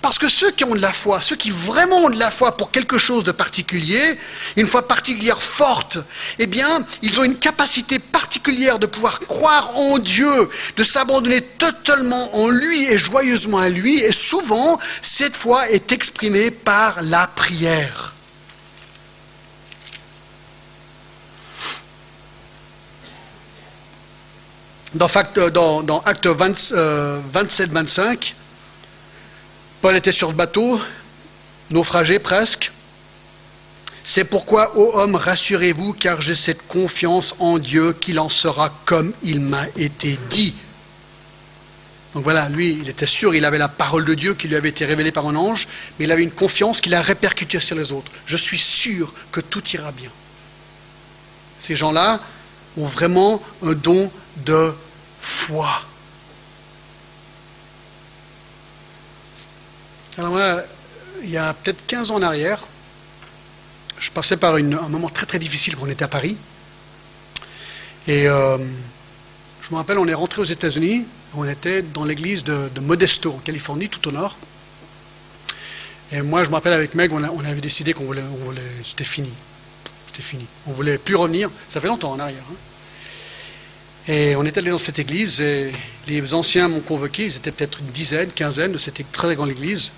Parce que ceux qui ont de la foi, ceux qui vraiment ont de la foi pour quelque chose de particulier, une foi particulière forte, eh bien, ils ont une capacité particulière de pouvoir croire en Dieu, de s'abandonner totalement en lui et joyeusement à lui. Et souvent, cette foi est exprimée par la prière. Dans, Acte 27-25, Paul était sur le bateau, naufragé presque. C'est pourquoi, ô homme, rassurez-vous, car j'ai cette confiance en Dieu qu'il en sera comme il m'a été dit. Donc voilà, lui, il était sûr, il avait la parole de Dieu qui lui avait été révélée par un ange, mais il avait une confiance qu'il a répercutée sur les autres. Je suis sûr que tout ira bien. Ces gens-là ont vraiment un don de foi. Alors moi, il y a peut-être 15 ans en arrière, je passais par un moment très très difficile quand on était à Paris. Et euh, je me rappelle, on est rentré aux États-Unis, on était dans l'église de, Modesto, en Californie, tout au nord. Et moi, je me rappelle avec Meg, on, avait décidé qu'on voulait, voulait c'était fini. C'était fini. On voulait plus revenir. Ça fait longtemps en arrière. Hein. Et on est allé dans cette église et les anciens m'ont convoqué, ils étaient peut-être une dizaine, quinzaine de cette très grande église.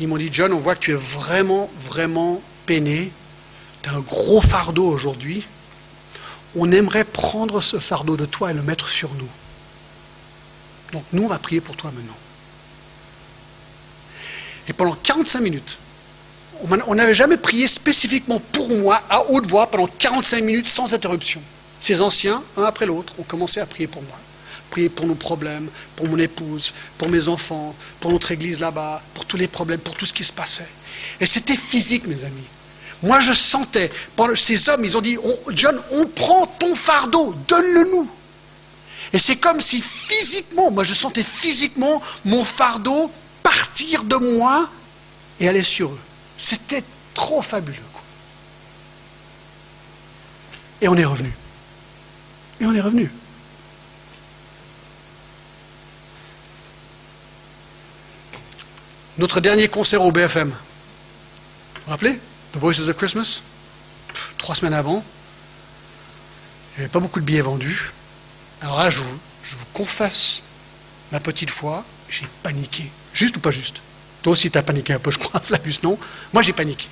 Ils m'ont dit, John, on voit que tu es vraiment, vraiment peiné, tu as un gros fardeau aujourd'hui. On aimerait prendre ce fardeau de toi et le mettre sur nous. Donc nous, on va prier pour toi maintenant. Et pendant 45 minutes, on n'avait jamais prié spécifiquement pour moi à haute voix pendant 45 minutes sans interruption. Ces anciens, un après l'autre, ont commencé à prier pour moi. Prier pour nos problèmes, pour mon épouse, pour mes enfants, pour notre église là-bas, pour tous les problèmes, pour tout ce qui se passait. Et c'était physique, mes amis. Moi, je sentais, ces hommes, ils ont dit, John, on prend ton fardeau, donne-le-nous. Et c'est comme si physiquement, moi je sentais physiquement mon fardeau partir de moi et aller sur eux. C'était trop fabuleux. Et on est revenu. Et on est revenu. Notre dernier concert au BFM. Vous vous rappelez? The Voices of Christmas? Trois semaines avant. Il n'y avait pas beaucoup de billets vendus. Alors là, je vous, confesse ma petite foi, j'ai paniqué. Juste ou pas juste? Toi aussi, tu as paniqué un peu, je crois, [LAUGHS] Flavius, non? Moi, j'ai paniqué.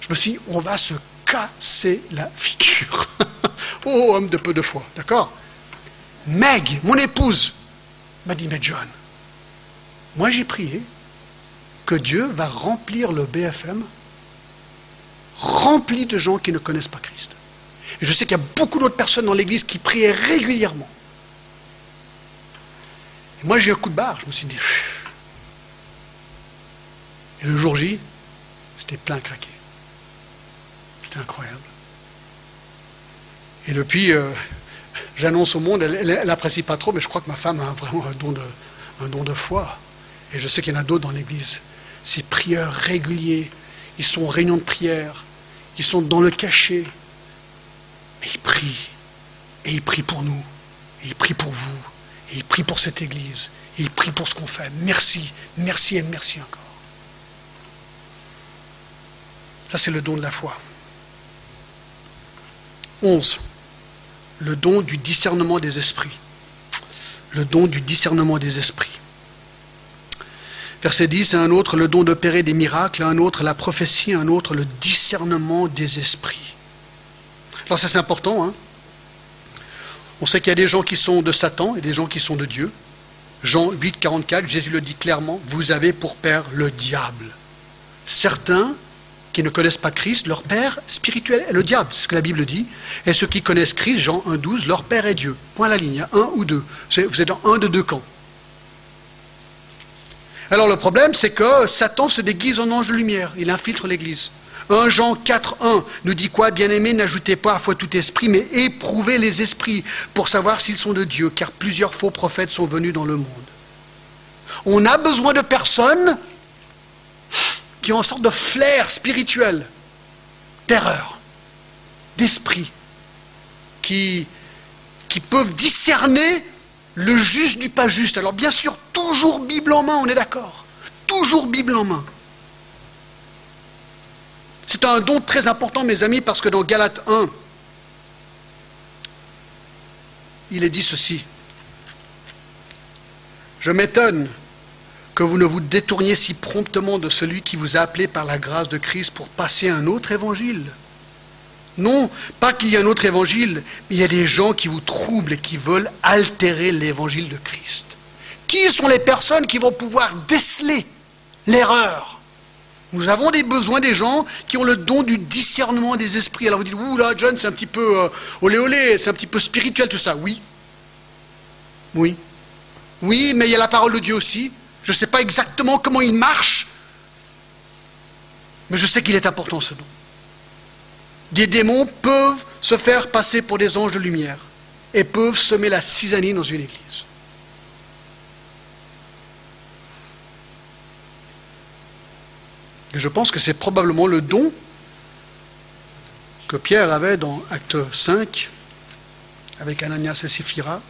Je me suis dit, on va se casser la figure. [LAUGHS] oh, homme de peu de foi, d'accord? Meg, mon épouse, m'a dit, mais John, moi j'ai prié que Dieu va remplir le BFM rempli de gens qui ne connaissent pas Christ. Et je sais qu'il y a beaucoup d'autres personnes dans l'Église qui priaient régulièrement. Et moi j'ai eu un coup de barre, je me suis dit. Et le jour J, c'était plein craqué. C'était incroyable. Et depuis, euh, j'annonce au monde, elle n'apprécie pas trop, mais je crois que ma femme a vraiment un don de, un don de foi. Et je sais qu'il y en a d'autres dans l'Église. Ces prieurs réguliers, ils sont en réunion de prière, ils sont dans le cachet. Et ils prient. Et ils prient pour nous. Et ils prient pour vous. Et ils prient pour cette Église. Et ils prient pour ce qu'on fait. Merci, merci et merci encore. Ça, c'est le don de la foi. 11. Le don du discernement des esprits. Le don du discernement des esprits. Verset 10, un autre le don d'opérer des miracles, un autre la prophétie, un autre le discernement des esprits. Alors ça c'est important. Hein On sait qu'il y a des gens qui sont de Satan et des gens qui sont de Dieu. Jean 8, 44, Jésus le dit clairement, vous avez pour père le diable. Certains qui ne connaissent pas Christ, leur père spirituel est le diable, c'est ce que la Bible dit. Et ceux qui connaissent Christ, Jean 1, 12, leur père est Dieu. Point à la ligne, il y a un ou deux. Vous êtes dans un de deux camps. Alors le problème, c'est que Satan se déguise en ange de lumière, il infiltre l'Église. 1 Jean 4, 1 nous dit quoi? Bien-aimés, n'ajoutez pas à foi tout esprit, mais éprouvez les esprits pour savoir s'ils sont de Dieu, car plusieurs faux prophètes sont venus dans le monde. On a besoin de personnes qui ont une sorte de flair spirituel, d'erreur, d'esprit, qui, qui peuvent discerner le juste du pas juste. Alors bien sûr, toujours Bible en main, on est d'accord. Toujours Bible en main. C'est un don très important, mes amis, parce que dans Galates 1, il est dit ceci. Je m'étonne que vous ne vous détourniez si promptement de celui qui vous a appelé par la grâce de Christ pour passer un autre évangile non, pas qu'il y ait un autre évangile, mais il y a des gens qui vous troublent et qui veulent altérer l'évangile de Christ. Qui sont les personnes qui vont pouvoir déceler l'erreur? Nous avons des besoins des gens qui ont le don du discernement des esprits. Alors vous dites, ouh là, John, c'est un petit peu euh, olé olé, c'est un petit peu spirituel tout ça. Oui. Oui. Oui, mais il y a la parole de Dieu aussi. Je ne sais pas exactement comment il marche, mais je sais qu'il est important ce don des démons peuvent se faire passer pour des anges de lumière et peuvent semer la cisanie dans une église. Et je pense que c'est probablement le don que Pierre avait dans Acte 5 avec Ananias et Séphira.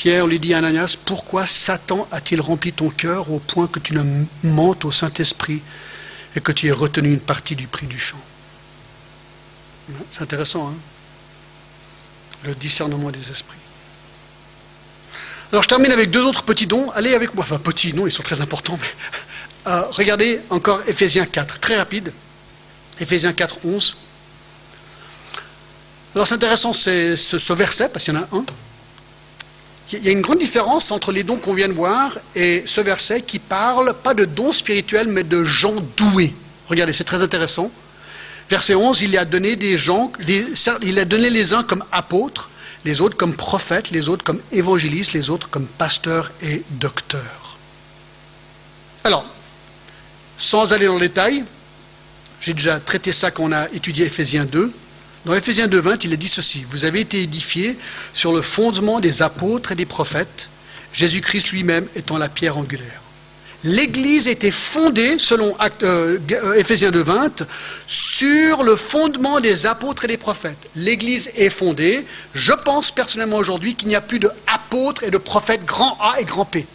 Pierre lui dit à Ananias, pourquoi Satan a-t-il rempli ton cœur au point que tu ne mentes au Saint-Esprit et que tu aies retenu une partie du prix du champ? C'est intéressant, hein Le discernement des esprits. Alors je termine avec deux autres petits dons. Allez avec moi. Enfin, petits, non, ils sont très importants. Mais, [LAUGHS] euh, regardez encore Ephésiens 4, très rapide. Ephésiens 4, 11. Alors c'est intéressant ce, ce, verset, parce qu'il y en a un. Il y a une grande différence entre les dons qu'on vient de voir et ce verset qui parle pas de dons spirituels, mais de gens doués. Regardez, c'est très intéressant. Verset 11, il a donné des gens, il a donné les uns comme apôtres, les autres comme prophètes, les autres comme évangélistes, les autres comme pasteurs et docteurs. Alors, sans aller dans le détail, j'ai déjà traité ça quand on a étudié Ephésiens 2. Dans Ephésiens 2, 20, il est dit ceci Vous avez été édifiés sur le fondement des apôtres et des prophètes, Jésus-Christ lui-même étant la pierre angulaire l'Église était fondée, selon euh, euh, Ephésiens 2.20, sur le fondement des apôtres et des prophètes. L'Église est fondée. Je pense personnellement aujourd'hui qu'il n'y a plus d'apôtres et de prophètes grand A et grand P.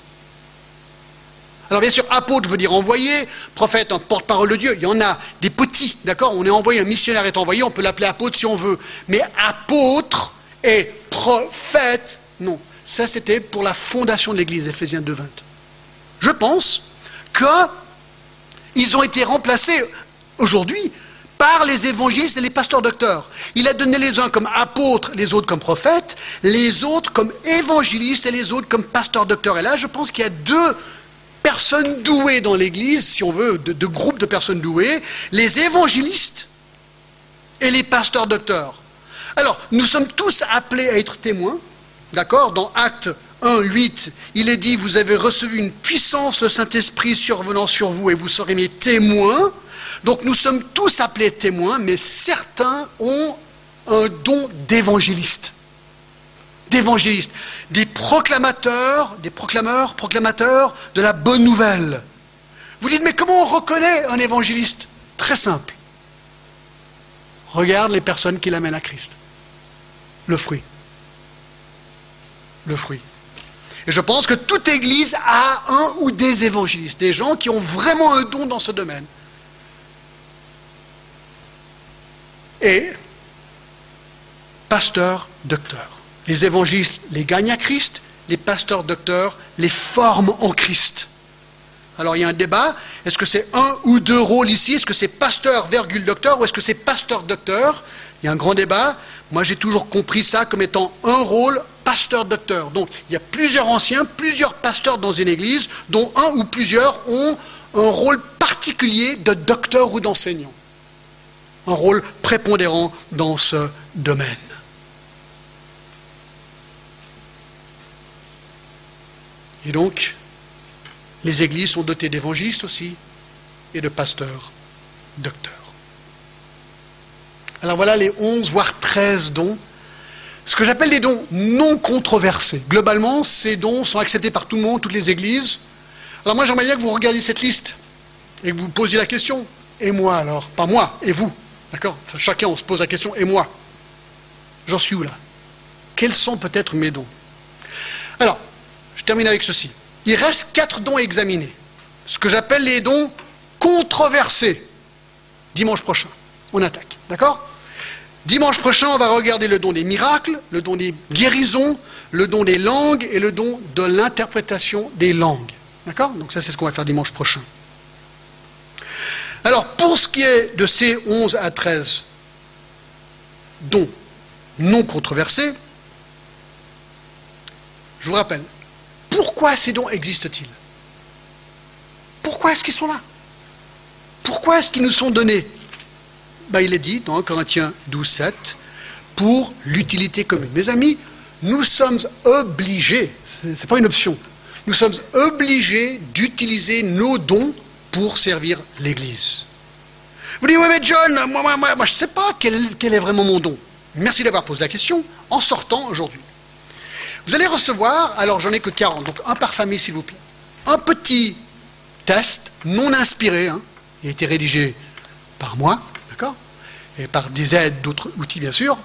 Alors bien sûr, apôtre veut dire envoyé, prophète, un porte-parole de Dieu. Il y en a des petits, d'accord? On est envoyé, un missionnaire est envoyé, on peut l'appeler apôtre si on veut. Mais apôtre et prophète, non. Ça, c'était pour la fondation de l'Église, Éphésiens 2.20. Je pense qu'ils ont été remplacés aujourd'hui par les évangélistes et les pasteurs docteurs. Il a donné les uns comme apôtres, les autres comme prophètes, les autres comme évangélistes et les autres comme pasteurs docteurs. Et là, je pense qu'il y a deux personnes douées dans l'Église, si on veut, deux, groupes de personnes douées, les évangélistes et les pasteurs docteurs. Alors, nous sommes tous appelés à être témoins, d'accord Dans Acte 1, 8, il est dit, vous avez reçu une puissance, le Saint-Esprit survenant sur vous et vous serez mes témoins. Donc nous sommes tous appelés témoins, mais certains ont un don d'évangéliste. D'évangéliste. Des proclamateurs, des proclameurs, proclamateurs de la bonne nouvelle. Vous dites, mais comment on reconnaît un évangéliste? Très simple. Regarde les personnes qui l'amènent à Christ. Le fruit. Le fruit. Et je pense que toute église a un ou des évangélistes, des gens qui ont vraiment un don dans ce domaine. et pasteur docteur. Les évangélistes les gagnent à Christ, les pasteurs docteurs les forment en Christ. Alors il y a un débat, est-ce que c'est un ou deux rôles ici? Est-ce que c'est pasteur, virgule, docteur, ou est-ce que c'est pasteur, docteur? Il y a un grand débat. Moi j'ai toujours compris ça comme étant un rôle, pasteur, docteur. Donc il y a plusieurs anciens, plusieurs pasteurs dans une église, dont un ou plusieurs ont un rôle particulier de docteur ou d'enseignant un rôle prépondérant dans ce domaine. Et donc, les églises sont dotées d'évangélistes aussi et de pasteurs, docteurs. Alors voilà les 11, voire 13 dons. Ce que j'appelle les dons non controversés. Globalement, ces dons sont acceptés par tout le monde, toutes les églises. Alors moi, j'aimerais bien que vous regardiez cette liste et que vous posiez la question. Et moi alors? Pas moi, et vous D'accord? Chacun, on se pose la question, et moi J'en suis où là? Quels sont peut-être mes dons? Alors, je termine avec ceci. Il reste quatre dons à examiner. Ce que j'appelle les dons controversés. Dimanche prochain, on attaque. D'accord? Dimanche prochain, on va regarder le don des miracles, le don des guérisons, le don des langues et le don de l'interprétation des langues. D'accord? Donc ça, c'est ce qu'on va faire dimanche prochain. Alors, pour ce qui est de ces 11 à 13 dons non controversés, je vous rappelle, pourquoi ces dons existent-ils? Pourquoi est-ce qu'ils sont là? Pourquoi est-ce qu'ils nous sont donnés? Ben, Il est dit dans Corinthiens 12, 7, pour l'utilité commune. Mes amis, nous sommes obligés, ce n'est pas une option, nous sommes obligés d'utiliser nos dons pour servir l'Église. Vous dites, oui, mais John, moi, moi, moi je ne sais pas quel, quel, est vraiment mon don. Merci d'avoir posé la question en sortant aujourd'hui. Vous allez recevoir, alors j'en ai que 40, donc un par famille s'il vous plaît, un petit test non inspiré, hein, il a été rédigé par moi, d'accord? Et par des aides, d'autres outils bien sûr,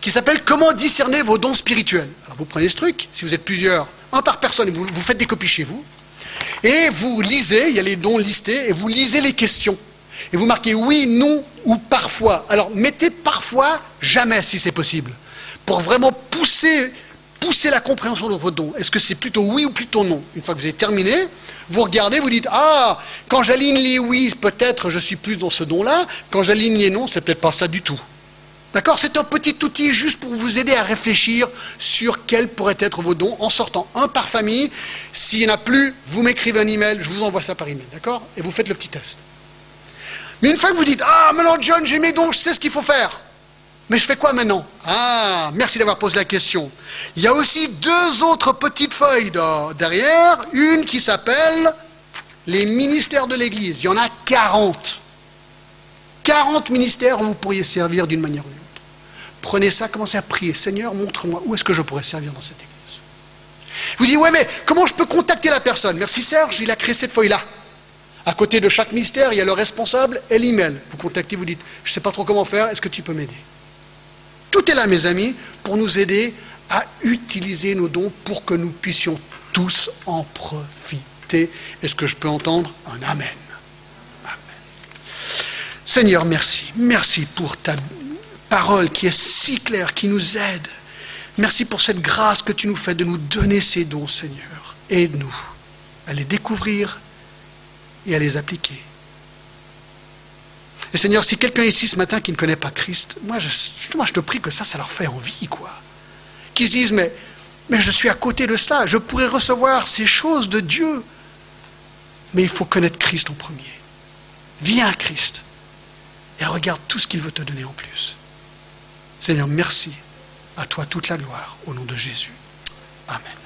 qui s'appelle Comment discerner vos dons spirituels. Alors vous prenez ce truc, si vous êtes plusieurs, un par personne, vous, vous faites des copies chez vous, et vous lisez, il y a les dons listés, et vous lisez les questions. Et vous marquez oui, non ou parfois. Alors mettez parfois, jamais si c'est possible, pour vraiment pousser, pousser la compréhension de votre don. Est-ce que c'est plutôt oui ou plutôt non Une fois que vous avez terminé, vous regardez, vous dites Ah, quand j'aligne les oui, peut-être je suis plus dans ce don-là. Quand j'aligne les non, c'est peut-être pas ça du tout. D'accord C'est un petit outil juste pour vous aider à réfléchir sur quels pourraient être vos dons en sortant un par famille. S'il n'y en a plus, vous m'écrivez un email, je vous envoie ça par email. D'accord Et vous faites le petit test. Mais une fois que vous dites Ah, maintenant John, j'ai mes dons, je sais ce qu'il faut faire. Mais je fais quoi maintenant Ah, merci d'avoir posé la question. Il y a aussi deux autres petites feuilles derrière. Une qui s'appelle les ministères de l'Église. Il y en a 40. 40 ministères où vous pourriez servir d'une manière ou d'une autre. Prenez ça, commencez à prier. Seigneur, montre-moi où est-ce que je pourrais servir dans cette église. Vous dites, ouais, mais comment je peux contacter la personne? Merci Serge, il a créé cette feuille-là. À côté de chaque mystère, il y a le responsable et l'email. Vous contactez, vous dites, je ne sais pas trop comment faire, est-ce que tu peux m'aider? Tout est là, mes amis, pour nous aider à utiliser nos dons pour que nous puissions tous en profiter. Est-ce que je peux entendre un Amen? Amen. Seigneur, merci. Merci pour ta parole qui est si claire, qui nous aide. Merci pour cette grâce que tu nous fais de nous donner ces dons, Seigneur. Aide-nous à les découvrir et à les appliquer. Et Seigneur, si quelqu'un ici ce matin qui ne connaît pas Christ, moi je, te prie que ça, ça leur fait envie, quoi. Qu'ils se disent, mais, mais je suis à côté de cela, je pourrais recevoir ces choses de Dieu. Mais il faut connaître Christ en premier. Viens à Christ et regarde tout ce qu'il veut te donner en plus. Seigneur, merci. À toi toute la gloire, au nom de Jésus. Amen.